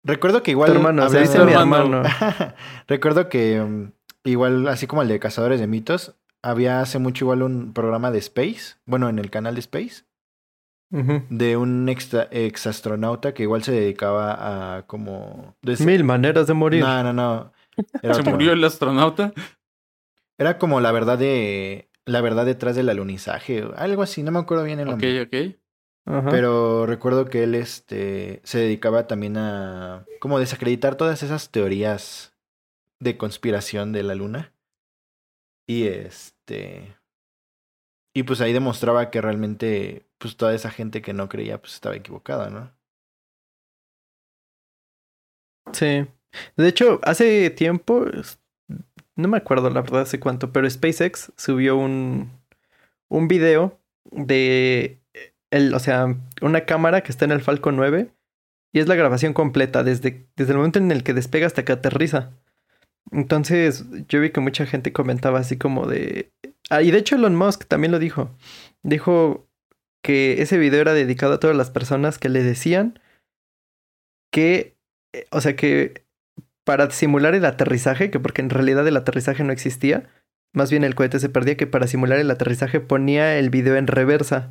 Recuerdo que Tu igual. hermano, se hablando- dice mi hermano. hermano. Recuerdo que um, igual, así como el de Cazadores de Mitos, había hace mucho igual un programa de Space, bueno, en el canal de Space, de un extra, exastronauta que igual se dedicaba a como... des- Mil maneras de morir. No, no, no. Era, Se otro. murió el astronauta. Era como la verdad de... La verdad detrás del alunizaje, algo así, no me acuerdo bien el Ok, nombre. ok. Ajá. Pero recuerdo que él este, se dedicaba también a como desacreditar todas esas teorías de conspiración de la luna. Y este... Y pues ahí demostraba que realmente pues toda esa gente que no creía pues estaba equivocada, ¿no? Sí. De hecho, hace tiempo, no me acuerdo la verdad hace cuánto, pero SpaceX subió un, un video de, el, o sea, una cámara que está en el Falcon 9 y es la grabación completa desde, desde el momento en el que despega hasta que aterriza. Entonces, yo vi que mucha gente comentaba así como de... Ah, y de hecho Elon Musk también lo dijo. Dijo que ese video era dedicado a todas las personas que le decían que eh, o sea que para simular el aterrizaje, que porque en realidad el aterrizaje no existía, más bien el cohete se perdía, que para simular el aterrizaje ponía el video en reversa.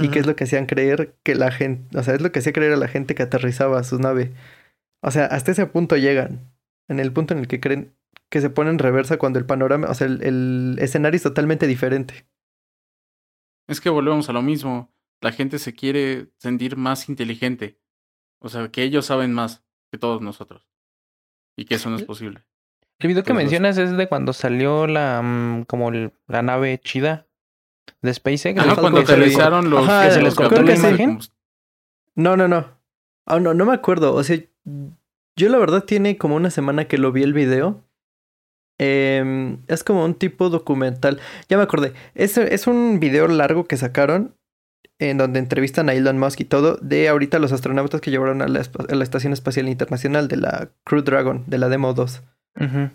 Y que es lo que hacían creer que la gente, o sea, es lo que hacía creer a la gente que aterrizaba su nave. O sea, hasta ese punto llegan. En el punto en el que creen que se pone en reversa cuando el panorama, o sea, el, el escenario es totalmente diferente. Es que volvemos a lo mismo. La gente se quiere sentir más inteligente. O sea, que ellos saben más que todos nosotros. Y que eso no es posible. El video que mencionas es de cuando salió la mm, como el- la nave chida de SpaceX. Ajá, el cuando que se- aterrizaron los... Ajá, que se les los cortó la imagen. No, no, no. Ah, no, no me acuerdo. O sea, yo la verdad tiene como una semana que lo vi el video. Em, es como un tipo documental. Ya me acordé. Es, es un video largo que sacaron en donde entrevistan a Elon Musk y todo de ahorita los astronautas que llevaron a la, espa- a la Estación Espacial Internacional de la Crew Dragon, de la Demo 2. Ujú.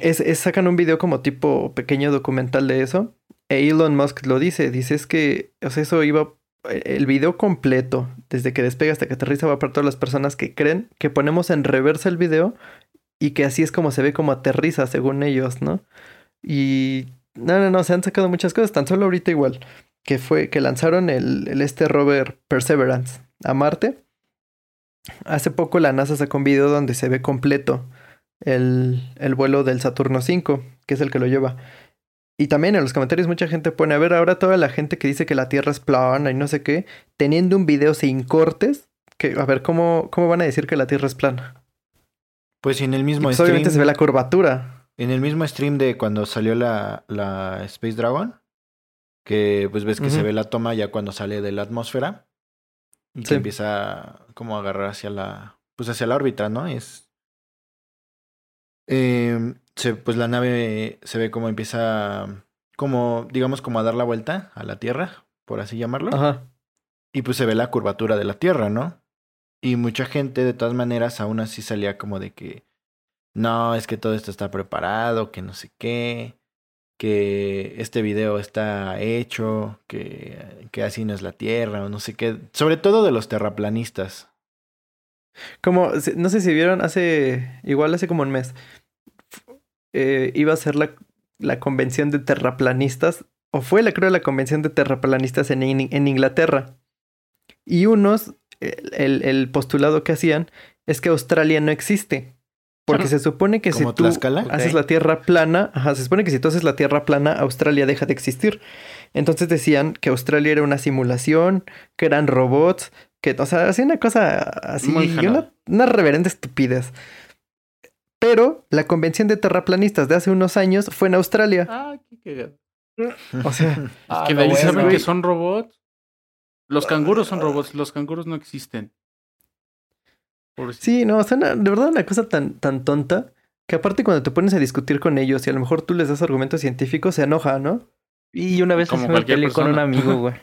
es, es- sacan un video como tipo pequeño documental de eso. E Elon Musk lo dice, dice es que, o sea, eso iba, el video completo, desde que despega hasta que aterriza, va para todas las personas que creen que ponemos en reversa el video y que así es como se ve como aterriza, según ellos, ¿no? Y no, no, no, se han sacado muchas cosas, tan solo ahorita igual, que fue que lanzaron el, el este rover Perseverance a Marte. Hace poco la NASA sacó un video donde se ve completo el, el vuelo del Saturno 5, que es el que lo lleva. Y también en los comentarios mucha gente pone, a ver, ahora toda la gente que dice que la Tierra es plana y no sé qué, teniendo un video sin cortes, que a ver, ¿cómo, cómo van a decir que la Tierra es plana? Pues en el mismo pues stream. obviamente se ve la curvatura. En el mismo stream de cuando salió la, la Space Dragon, que pues ves que se ve la toma ya cuando sale de la atmósfera y Sí. empieza como a agarrar hacia la, pues hacia la órbita, ¿no? Es, eh, se, pues la nave se ve como empieza, como, digamos, como a dar la vuelta a la Tierra, por así llamarlo. Ajá. Y pues se ve la curvatura de la Tierra, ¿no? Y mucha gente, de todas maneras, aún así salía como de que no, es que todo esto está preparado, que no sé qué, que este video está hecho, que, que así no es la Tierra, o no sé qué. Sobre todo de los terraplanistas. Como, no sé si vieron hace, igual hace como un mes, eh, iba a ser la, la convención de terraplanistas, o fue la creo la convención de terraplanistas en, In- en Inglaterra. Y unos, el, el- el postulado que hacían es que Australia no existe. Porque se supone que si ¿Como tú Tlaxcala? haces la Tierra plana, ajá, se supone que si tú haces la Tierra plana, Australia deja de existir. Entonces decían que Australia era una simulación, que eran robots, que, o sea, hacía una cosa así, una, una reverenda estupidez. Pero la convención de terraplanistas de hace unos años fue en Australia. Ah, qué cagado. O sea, Ah, que de ahí bueno. saben que son robots. Los canguros son robots, los canguros no existen. Pobrecito. sí, no, o sea, una- de verdad una cosa tan, tan tonta que aparte cuando te pones a discutir con ellos y a lo mejor tú les das argumentos científicos, se enoja, ¿no? Y una vez Como me cualquier peleé con un persona. amigo, güey.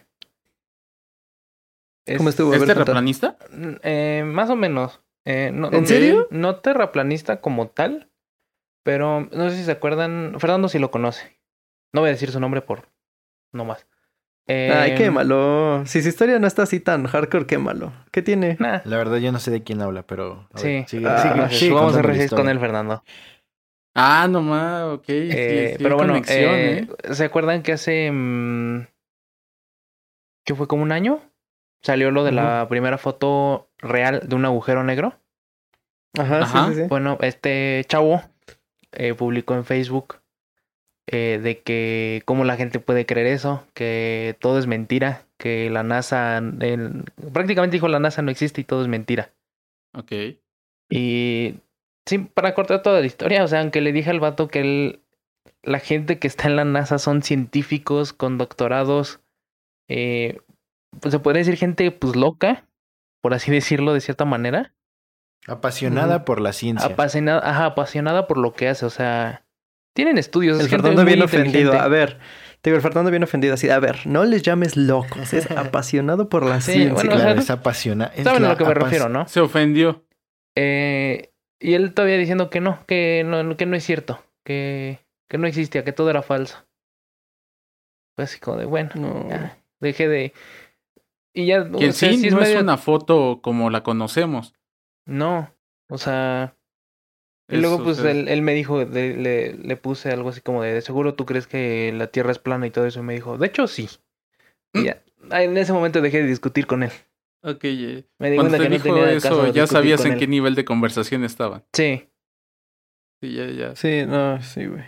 Es- ¿Cómo estuvo? ¿Es terraplanista? Eh, más o menos. Eh, no, ¿En no- serio? No terraplanista como tal, pero no sé si se acuerdan. Fernando sí lo conoce. No voy a decir su nombre por no más. Eh, Ay, quémalo. Si su historia no está así tan hardcore, quémalo. ¿Qué tiene? Nah, La verdad yo no sé de quién habla, pero... a sí. ver, sigue- Ah, sigue- jugamos contando la R6 con él, Fernando. Ah, nomás, ok. sí, Eh, sí, pero bueno, conexión, eh, ¿eh? ¿se acuerdan que hace... mm, que fue como un año? Salió lo de la primera foto real de un agujero negro. Ajá, Ajá. sí, sí, sí. Bueno, este chavo eh, publicó en Facebook eh, de que cómo la gente puede creer eso, que todo es mentira, que la NASA, el- prácticamente dijo la NASA no existe y todo es mentira. Ok. Y sí, para cortar toda la historia, o sea, aunque le dije al vato que él, la gente que está en la NASA son científicos con doctorados, eh, pues se podría decir gente pues loca, por así decirlo de cierta manera. Apasionada Ujú. por la ciencia. apasionada, ajá, apasionada por lo que hace, o sea, tienen estudios. El es Fernando bien ofendido. A ver, te digo, el Fernando bien ofendido. Así, a ver, no les llames locos. Es apasionado por la Sí, ciencia. bueno, claro, o sea, es apasionada. es Saben a lo que me refiero, ¿no? Se ofendió. Eh, y él todavía diciendo que no, que no, que no es cierto, que, que no existía, que todo era falso. Pues así como de, bueno, No. ya, dejé de... Y ya, Que o sea, sí, sí no es una foto como la conocemos. No, o sea... Y luego pues sea, él, él me dijo, de- le, le puse algo así como de, de seguro tú crees que la Tierra es plana y todo eso, y me dijo, de hecho sí. Y ya, ah, en ese momento dejé de discutir con él. Ok, Me di cuando te que no dijo tenía eso, ya sabías en él. qué nivel de conversación estaban. Sí, Sí, ya, ya. Sí, no, sí, güey.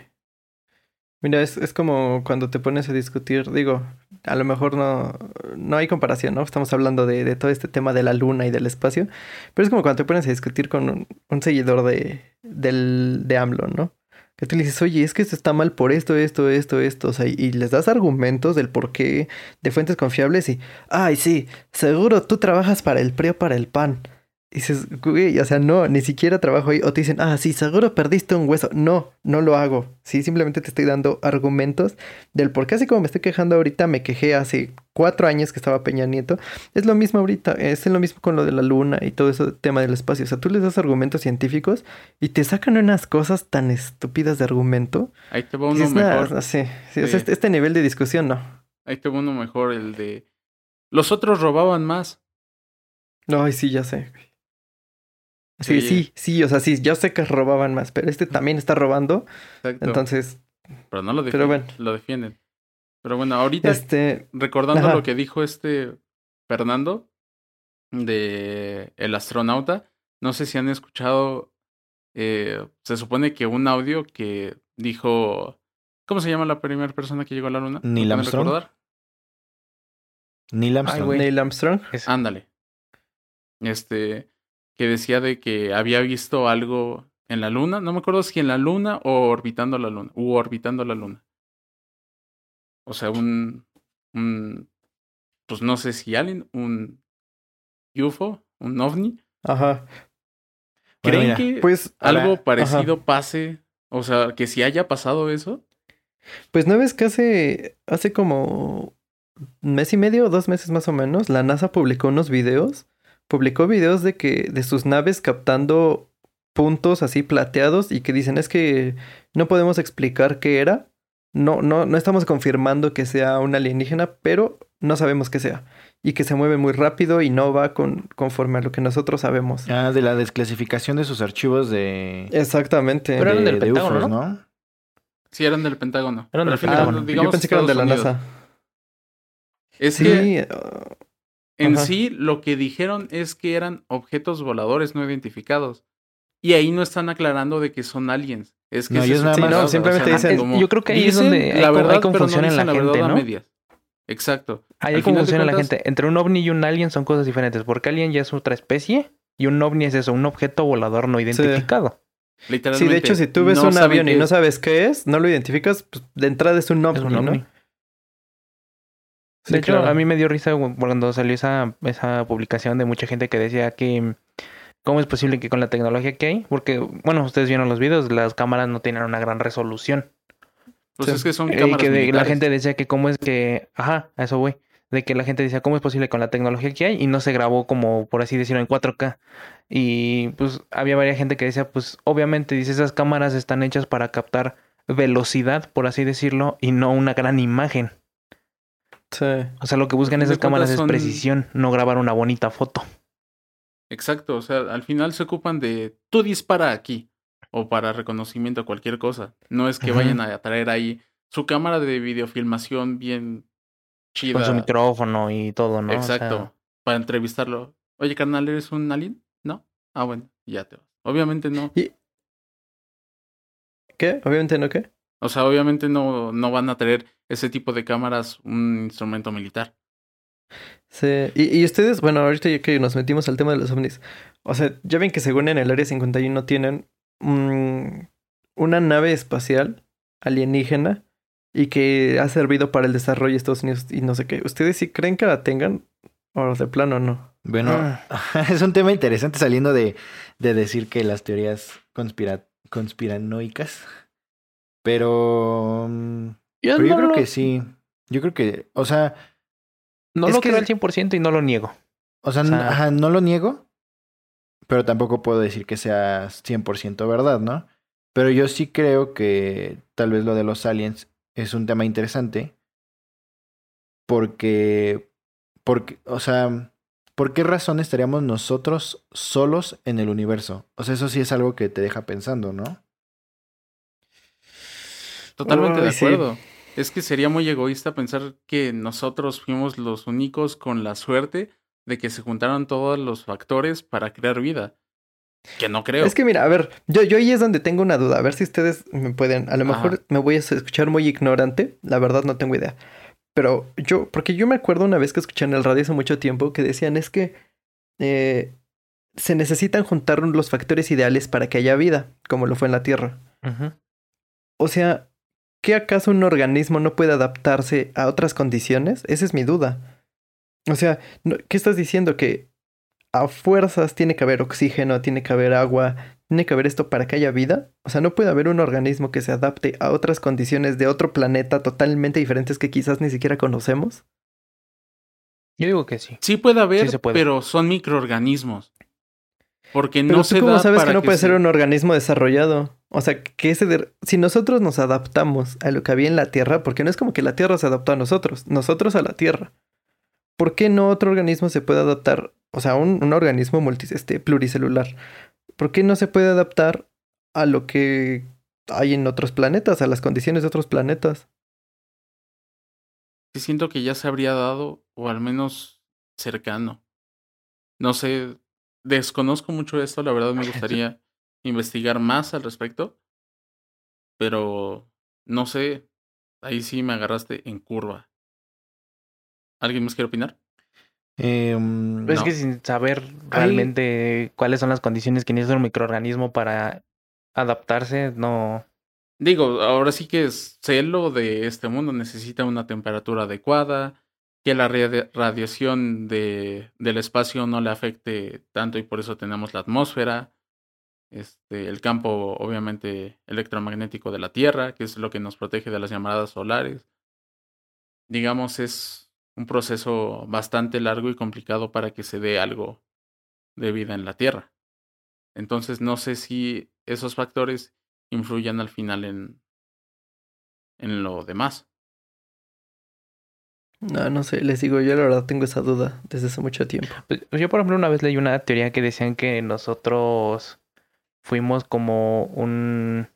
Mira, es, es como cuando te pones a discutir, digo, a lo mejor no, no hay comparación, ¿no? Estamos hablando de, de todo este tema de la luna y del espacio, pero es como cuando te pones a discutir con un, seguidor de, del, de AMLO, ¿no? Que tú le dices, oye, es que esto está mal por esto, esto, esto, esto, o sea, y les das argumentos del por qué de fuentes confiables y, ay, sí, seguro tú trabajas para el PRI o para el PAN. Y dices, güey, o sea, no, ni siquiera trabajo ahí. O te dicen, ah, sí, seguro perdiste un hueso. No, no lo hago. Sí, simplemente te estoy dando argumentos del por qué así como me estoy quejando ahorita, me quejé hace cuatro años que estaba Peña Nieto. Es lo mismo ahorita, es lo mismo con lo de la luna y todo ese tema del espacio. O sea, tú les das argumentos científicos y te sacan unas cosas tan estúpidas de argumento. Ahí te va uno dices, "Nah, mejor. no. Sí, o Sí. sea, este, este nivel de discusión no. Ahí te va uno mejor, el de... Los otros robaban más. Ay, sí, ya sé. Sí, Sí. sí, sí, o sea, sí, yo sé que robaban más, pero este también está robando, Exacto. entonces, Pero no lo pero defienden. bueno. Lo defienden. Pero bueno, ahorita este, recordando Ajá. lo que dijo este Fernando de el astronauta, no sé si han escuchado, eh, se supone que un audio que dijo, ¿cómo se llama la primera persona que llegó a la luna? ¿Me Neil pueden Armstrong. recordar? Neil Armstrong. güey. Neil Armstrong. Ándale. Este, que decía de que había visto algo en la luna, no me acuerdo si en la luna o orbitando la luna, u orbitando la luna. O sea, un, un pues no sé si alien, un UFO, un ovni. Ajá. Bueno, ¿Creen mira, que Pues, algo ahora- parecido ajá. pase? O sea, que si haya pasado eso. Pues no ves que hace, hace como mes y medio o dos meses más o menos, la NASA publicó unos videos, publicó videos de que, de sus naves captando puntos así plateados y que dicen es que no podemos explicar qué era. No, no, no estamos confirmando que sea un alienígena, pero no sabemos qué sea. Y que se mueve muy rápido y no va con, conforme a lo que nosotros sabemos. Ah, de la desclasificación de sus archivos de, Exactamente. Pero eran de- del de Pentágono, UFOs, ¿no? ¿no? Sí, eran del Pentágono. Eran del al final, Pentágono. Ah, digamos, yo pensé que eran de la Unidos. NASA. Es que Sí, uh, En Ajá. sí, lo que dijeron es que eran objetos voladores no identificados. Y ahí no están aclarando de que son aliens. Es que No, ellos es nada más- Sí, no, simplemente sea, dicen- yo creo que ahí es donde hay, la verdad, hay no confusión en la gente, ¿no? medias. Exacto. Ahí hay confusión en la gente. Entre un ovni y un alien son cosas diferentes. Porque alien ya es otra especie y un ovni es eso, un objeto volador no identificado. Sí, Literalmente. de hecho, si tú ves no un avión y no es. sabes qué es, no lo identificas, pues de entrada es un ovni, Es un ¿no? Sí, de hecho, claro. a mí me dio risa cuando salió esa, esa publicación de mucha gente que decía que cómo es posible que con la tecnología que hay, porque, bueno, ustedes vieron los videos, las cámaras no tienen una gran resolución. Pues es que son Eh, Y cámaras que de- la gente decía que cómo es que, ajá, a eso voy, de que la gente decía cómo es posible con la tecnología que hay y no se grabó como, por así decirlo, en 4K. Y pues había varias gente que decía, pues obviamente, dice, esas cámaras están hechas para captar velocidad, por así decirlo, y no una gran imagen. Sí. O sea, lo que buscan esas cámaras es precisión, no grabar una bonita foto. Exacto. O sea, al final se ocupan de tú dispara aquí. O para reconocimiento o cualquier cosa. No es que vayan a traer ahí su cámara de videofilmación bien chida. Con su micrófono y todo, ¿no? O sea, Exacto. Para entrevistarlo. Oye, carnal, ¿eres un alien? ¿No? Ah, bueno, ya te vas. Obviamente no. ¿Qué? Obviamente no, ¿qué? O sea, obviamente no, no van a traer ese tipo de cámaras un instrumento militar. Sí. Y, y ustedes, bueno, ahorita ya que nos metimos al tema de los ovnis, o sea, ya ven que según en el Área 51 tienen una nave espacial alienígena y que ha servido para el desarrollo de Estados Unidos y no sé qué. ¿Ustedes sí creen que la tengan? O de plano no. Bueno, Ah. es un tema interesante saliendo de, de decir que las teorías conspira, conspiranoicas. Pero, mm, yo pero yo creo lo- que sí. Yo creo que, o sea, No lo que- creo al 100% y no lo niego. o sea, O sea- ajá, no lo niego, pero tampoco puedo decir que sea 100% verdad, ¿no? Pero yo sí creo que tal vez lo de los aliens es un tema interesante porque, porque, o sea, ¿por qué razón estaríamos nosotros solos en el universo? O sea, eso sí es algo que te deja pensando, ¿no? Totalmente de sí. Es que sería muy egoísta pensar que nosotros fuimos los únicos con la suerte de que se juntaron todos los factores para crear vida. Que no creo. Es que mira, a ver, yo, yo ahí es donde tengo una duda. A ver si ustedes me pueden. A lo Ajá. mejor me voy a escuchar muy ignorante. La verdad no tengo idea. Pero yo, porque yo me acuerdo una vez que escuché en el radio hace mucho tiempo que decían es que eh, se necesitan juntar los factores ideales para que haya vida, como lo fue en la Tierra. O sea, ¿qué acaso un organismo no puede adaptarse a otras condiciones? Esa es mi duda. O sea, ¿qué estás diciendo? Que a fuerzas tiene que haber oxígeno, tiene que haber agua, tiene que haber esto para que haya vida. O sea, no puede haber un organismo que se adapte a otras condiciones de otro planeta totalmente diferentes que quizás ni siquiera conocemos. Yo digo que sí. Sí puede haber, Sí se puede. pero son microorganismos. Porque Pero no tú se cómo da sabes para que no puede se- ser un organismo desarrollado. O sea, que ese de- si nosotros nos adaptamos a lo que había en la Tierra, porque no es como que la Tierra se adaptó a nosotros, nosotros a la Tierra. ¿Por qué no otro organismo se puede adaptar? O sea, un, un organismo multi, este, pluricelular. ¿Por qué no se puede adaptar a lo que hay en otros planetas, a las condiciones de otros planetas? siento que ya se habría dado, o al menos cercano. No sé, desconozco mucho esto, la verdad me gustaría investigar más al respecto, pero no sé, ahí sí me agarraste en curva. ¿Alguien más quiere opinar? Em, Es No. que sin saber realmente cuáles son las condiciones que necesita un microorganismo para adaptarse, no. Digo, ahora sí que es celo de este mundo necesita una temperatura adecuada, que la radia- radiación de, del espacio no le afecte tanto y por eso tenemos la atmósfera, este, el campo obviamente electromagnético de la Tierra, que es lo que nos protege de las llamadas solares. Digamos, es un proceso bastante largo y complicado para que se dé algo de vida en la Tierra. Entonces no sé si esos factores influyan al final en, en lo demás. No, no sé, les digo, yo la verdad tengo esa duda desde hace mucho tiempo. Pues, Yo, por ejemplo, una vez leí una teoría que decían que nosotros fuimos como un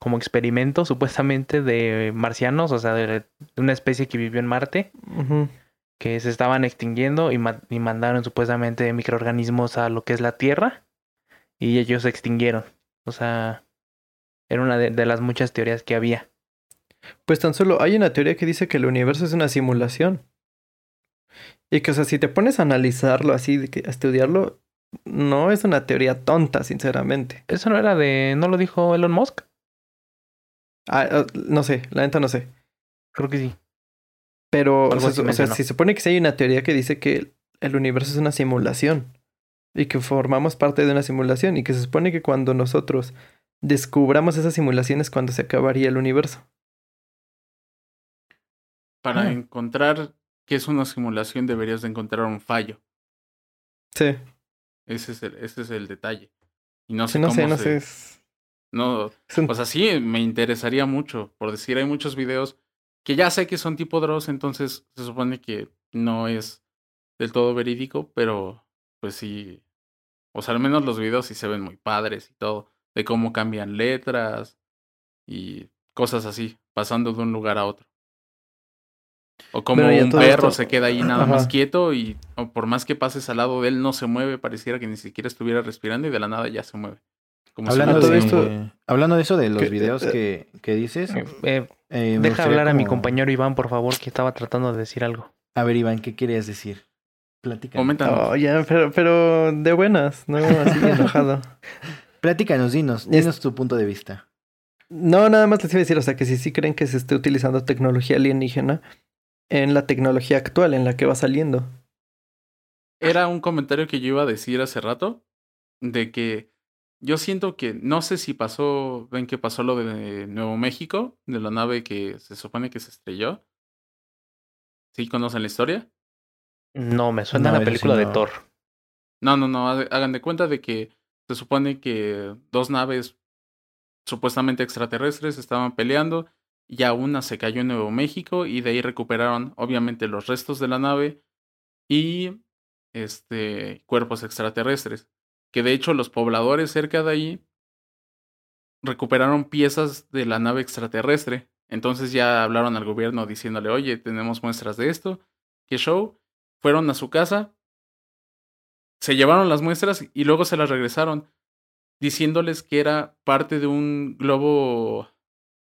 como experimento supuestamente de marcianos, o sea, de, de una especie que vivió en Marte, que se estaban extinguiendo y, ma- y mandaron supuestamente microorganismos a lo que es la Tierra y ellos se extinguieron. O sea, era una de, de las muchas teorías que había. Pues tan solo hay una teoría que dice que el universo es una simulación. Y que, o sea, si te pones a analizarlo así, a estudiarlo, no es una teoría tonta, sinceramente. Eso no era de, ¿no lo dijo Elon Musk? Ah, ah, no sé, la neta no sé. Creo que sí. Pero, o sea, así o sea, mencionó. se supone que sí hay una teoría que dice que el, el universo es una simulación. Y que formamos parte de una simulación. Y que se supone que cuando nosotros descubramos esa simulación es cuando se acabaría el universo. Para Ah. encontrar que es una simulación deberías de encontrar un fallo. Sí. Ese es el, ese es el detalle. Y no Sí, sé no cómo sé, no se- sé. es- No, un- o sea, sí, me interesaría mucho. Por decir, hay muchos videos que ya sé que son tipo Dross, entonces se supone que no es del todo verídico, pero pues sí. O sea, al menos los videos sí se ven muy padres y todo. De cómo cambian letras y cosas así, pasando de un lugar a otro. O como un perro esto- se queda ahí nada más quieto y o por más que pases al lado de él no se mueve, pareciera que ni siquiera estuviera respirando y de la nada ya se mueve. Como Hablando de, esto- hablando de eso, de los que- videos eh, que, que dices. Eh, eh, eh, deja hablar a mi compañero Iván, por favor, que estaba tratando de decir algo. A ver, Iván, ¿qué querías decir? Platícanos. Coméntanos. Oh, ya, pero, pero de buenas, no así enojado. Platícanos, dinos. Es- Dinos tu punto de vista. No, nada más les iba a decir, o sea, que si sí creen que se esté utilizando tecnología alienígena en la tecnología actual, en la que va saliendo. Era un comentario que yo iba a decir hace rato, de que yo siento que, no sé si pasó, ven que pasó lo de Nuevo México, de la nave que se supone que se estrelló. ¿Sí conocen la historia? No, me suena No, a la película de. Thor. No, no, no, ha- hagan de cuenta de que se supone que dos naves supuestamente extraterrestres estaban peleando, ya una se cayó en Nuevo México y de ahí recuperaron obviamente los restos de la nave y este cuerpos extraterrestres, que de hecho los pobladores cerca de ahí recuperaron piezas de la nave extraterrestre. Entonces ya hablaron al gobierno diciéndole, "Oye, tenemos muestras de esto." ¿Qué show? Fueron a su casa, se llevaron las muestras y luego se las regresaron, diciéndoles que era parte de un globo,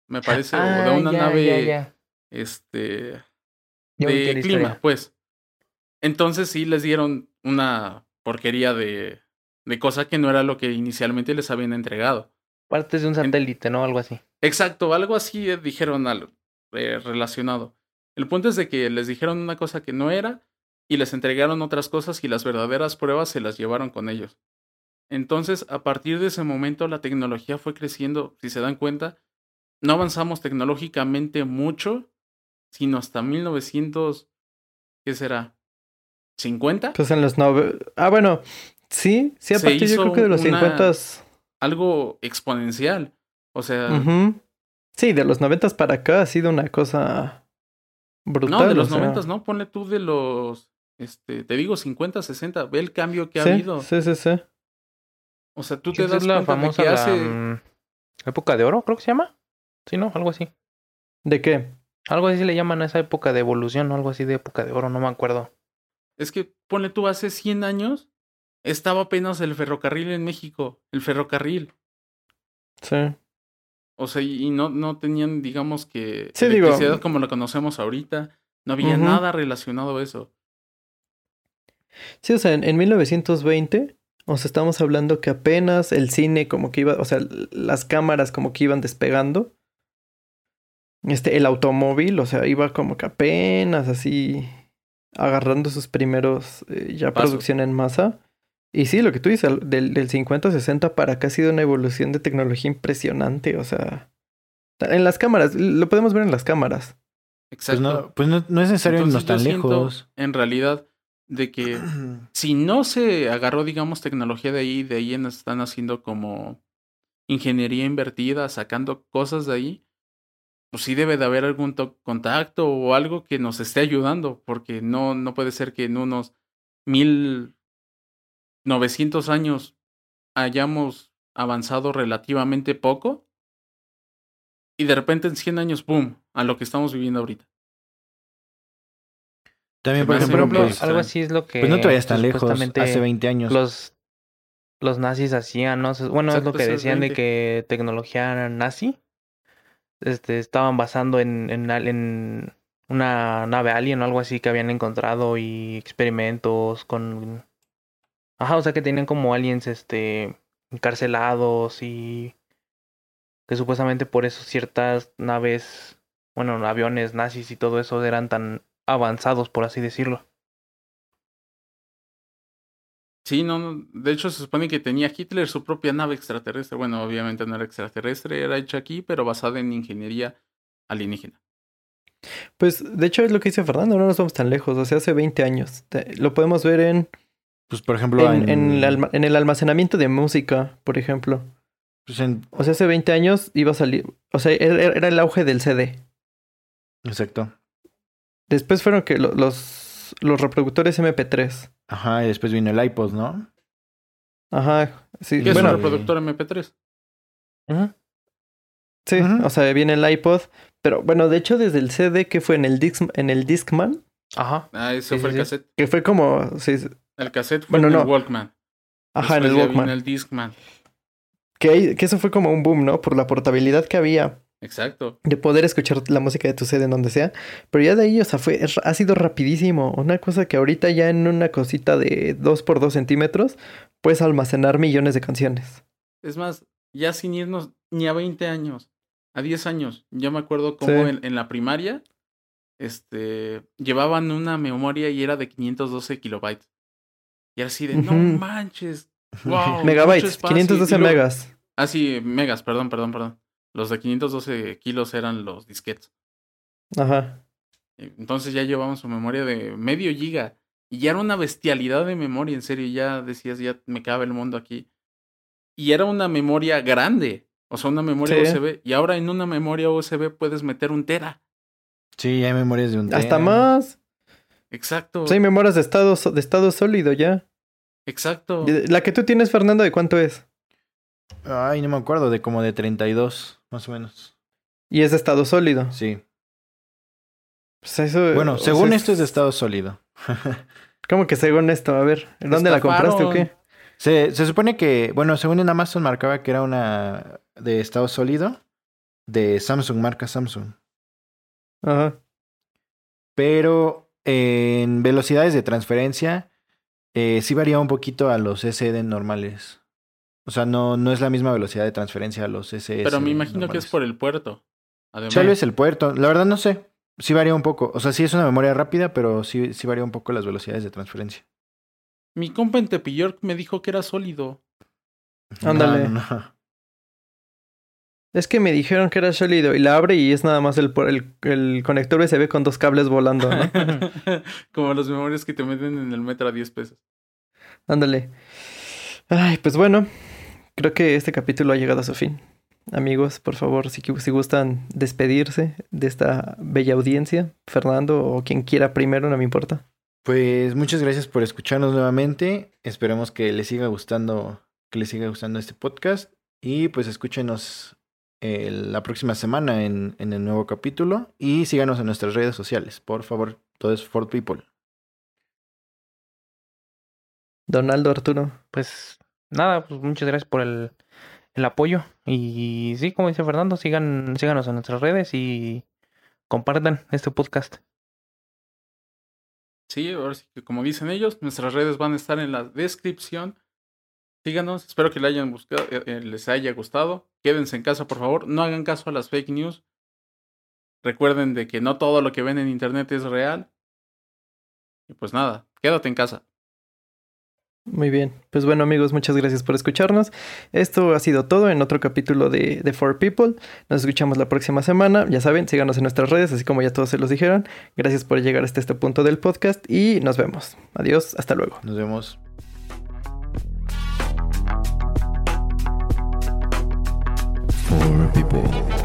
me parece, o de Ah, una ya, nave, ya, ya. este, de clima, pues. Entonces sí les dieron una porquería de, de cosa que no era lo que inicialmente les habían entregado. Partes de un satélite, ¿no? Algo así. Exacto, algo así eh, dijeron al, eh, relacionado. El punto es de que les dijeron una cosa que no era, y les entregaron otras cosas y las verdaderas pruebas se las llevaron con ellos. Entonces, a partir de ese momento, la tecnología fue creciendo. Si se dan cuenta, no avanzamos tecnológicamente mucho, sino hasta 1900, ¿qué será? ¿50? Pues en los nove... Ah, bueno, sí, sí, a Se partir yo creo que de los una- 50 Algo exponencial. O sea. Sí, de los 90 para acá ha sido una cosa brutal. no, de los o sea, 90, no, ponle tú de los, este, te digo 50, 60, ve el cambio que sí, ha habido. Sí, sí, sí. O sea, tú te das la cuenta famosa de que la, hace... mm, época de oro, creo que se llama. Sí, ¿no? Algo así. ¿De qué? Algo así le llaman a esa época de evolución, o algo así de época de oro, no me acuerdo. Es que, ponle tú, hace 100 años estaba apenas el ferrocarril en México, el ferrocarril. Sí. O sea, y no, no tenían, digamos que, Sí, digo- electricidad como la conocemos ahorita. No había nada relacionado a eso. Sí, o sea, en, en 1920, o sea, estamos hablando que apenas el cine como que iba, o sea, las cámaras como que iban despegando. Este, el automóvil, o sea, iba como que apenas así agarrando sus primeros eh, ya producción en masa. Y sí, lo que tú dices, del, del 50-60 para acá ha sido una evolución de tecnología impresionante, o sea, en las cámaras, lo podemos ver en las cámaras. Pues Exacto. no, pues no, no es necesario Entonces, irnos tan lejos. En realidad, de que si no se agarró, digamos, tecnología de ahí, de ahí están haciendo como ingeniería invertida, sacando cosas de ahí, pues sí debe de haber algún to- contacto o algo que nos esté ayudando, porque no, no puede ser que en unos mil novecientos años hayamos avanzado relativamente poco y de repente en 100 años, ¡boom!, a lo que estamos viviendo ahorita. También, por ejemplo, pues, algo así es lo que pues no te vayas tan lejos. Hace 20 años. los los nazis hacían, ¿no? Bueno, Exacto, es lo que decían de 20. que tecnología nazi este estaban basando en, en, una nave alien o algo así que habían encontrado y experimentos con Ajá, o sea que tenían como aliens este encarcelados y que supuestamente por eso ciertas naves, bueno, aviones nazis y todo eso eran tan avanzados, por así decirlo. Sí, no, no, de hecho se supone que tenía Hitler su propia nave extraterrestre. Bueno, obviamente no era extraterrestre, era hecha aquí, pero basada en ingeniería alienígena. Pues, de hecho, es lo que dice Fernando, no nos vamos tan lejos, o sea, hace 20 años. Te- Lo podemos ver en, pues por ejemplo, en, en, en el alma- en el almacenamiento de música, por ejemplo. pues en- O sea, hace 20 años iba a salir, o sea, era, era el auge del CD. Exacto. Después fueron que lo- los, los reproductores MP3. Ajá, y después vino el iPod, ¿no? Ajá, sí, ¿Qué es bueno, un reproductor MP3? Ujú. sí, o sea, viene el iPod, pero bueno, de hecho desde el CD que fue en el Disc, en el Discman, Ajá. Ah, eso Sí, fue sí, el sí. cassette. que fue como, sí, El cassette fue Bueno, en el no. Walkman. ajá, en el Walkman, el Discman. que eso fue como un boom, ¿no? Por la portabilidad que había Exacto. de poder escuchar la música de tu CD en donde sea, pero ya de ahí, o sea, fue, es- ha sido rapidísimo, una cosa que ahorita ya en una cosita de 2 por 2 centímetros puedes almacenar millones de canciones. Es más, ya sin irnos ni a 20 años, a 10 años. Yo me acuerdo cómo Sí. en, en la primaria este, llevaban una memoria y era de 512 kilobytes. Y era así de, no manches. Wow, Megabytes, espacio". 512 Y luego- megas. Ah, sí, megas, perdón, perdón, perdón. Los de 512 kilos eran los disquetes. Ajá. Entonces ya llevaban su memoria de medio giga. Y ya era una bestialidad de memoria, en serio. Ya decías, ya me cabe el mundo aquí. Y era una memoria grande. O sea, una memoria Sí. USB. Y ahora en una memoria USB puedes meter un tera. Sí, hay memorias de un Hasta tera. más. Exacto. Pues hay memorias de estado, de estado sólido ya. Exacto. La que tú tienes, Fernando, ¿de cuánto es? Ay, no me acuerdo, de como de 32, más o menos. Y es de estado sólido. Sí. Pues eso, Bueno, según sea, esto es de estado sólido. ¿Cómo que según esto? A ver, ¿dónde la compraste o qué? Se, se supone que, bueno, según en Amazon marcaba que era una de estado sólido de Samsung, marca Samsung. Ajá. Pero en velocidades de transferencia eh, sí varía un poquito a los SD normales. O sea, no, no es la misma velocidad de transferencia a los SS. Pero me imagino que es por el puerto. Además, Tal vez el puerto. La verdad no sé. sí varía un poco. O sea, sí es una memoria rápida, pero sí, sí varía un poco las velocidades de transferencia. Mi compa en Tepiyork me dijo que era sólido. Ándale. No, no, no. Es que me dijeron que era sólido y la abre y es nada más el, el, el conector USB con dos cables volando, ¿no? Como las memorias que te meten en el metro a 10 pesos. Ándale. Ay, pues bueno, creo que este capítulo ha llegado a su fin. Amigos, por favor, si, si gustan despedirse de esta bella audiencia, Fernando o quien quiera primero, no me importa. Pues muchas gracias por escucharnos nuevamente. Esperemos que les siga gustando, que les siga gustando este podcast. Y pues escúchenos eh, la próxima semana en, en el nuevo capítulo. Y síganos en nuestras redes sociales. Por favor, todo es for people. Donaldo Arturo. Pues nada, pues muchas gracias por el, apoyo. Y sí, como dice Fernando, sigan, síganos en nuestras redes y compartan este podcast. Sí, ahora sí que como dicen ellos, nuestras redes van a estar en la descripción. Síganos, espero que les, eh, eh, les haya gustado. Quédense en casa, por favor. No hagan caso a las fake news. Recuerden de que no todo lo que ven en internet es real. Y pues nada, quédate en casa. Muy bien. Pues bueno, amigos, muchas gracias por escucharnos. Esto ha sido todo en otro capítulo de, de For People. Nos escuchamos la próxima semana. Ya saben, síganos en nuestras redes, así como ya todos se los dijeron. Gracias por llegar hasta este punto del podcast y nos vemos. Adiós, hasta luego. Nos vemos. People.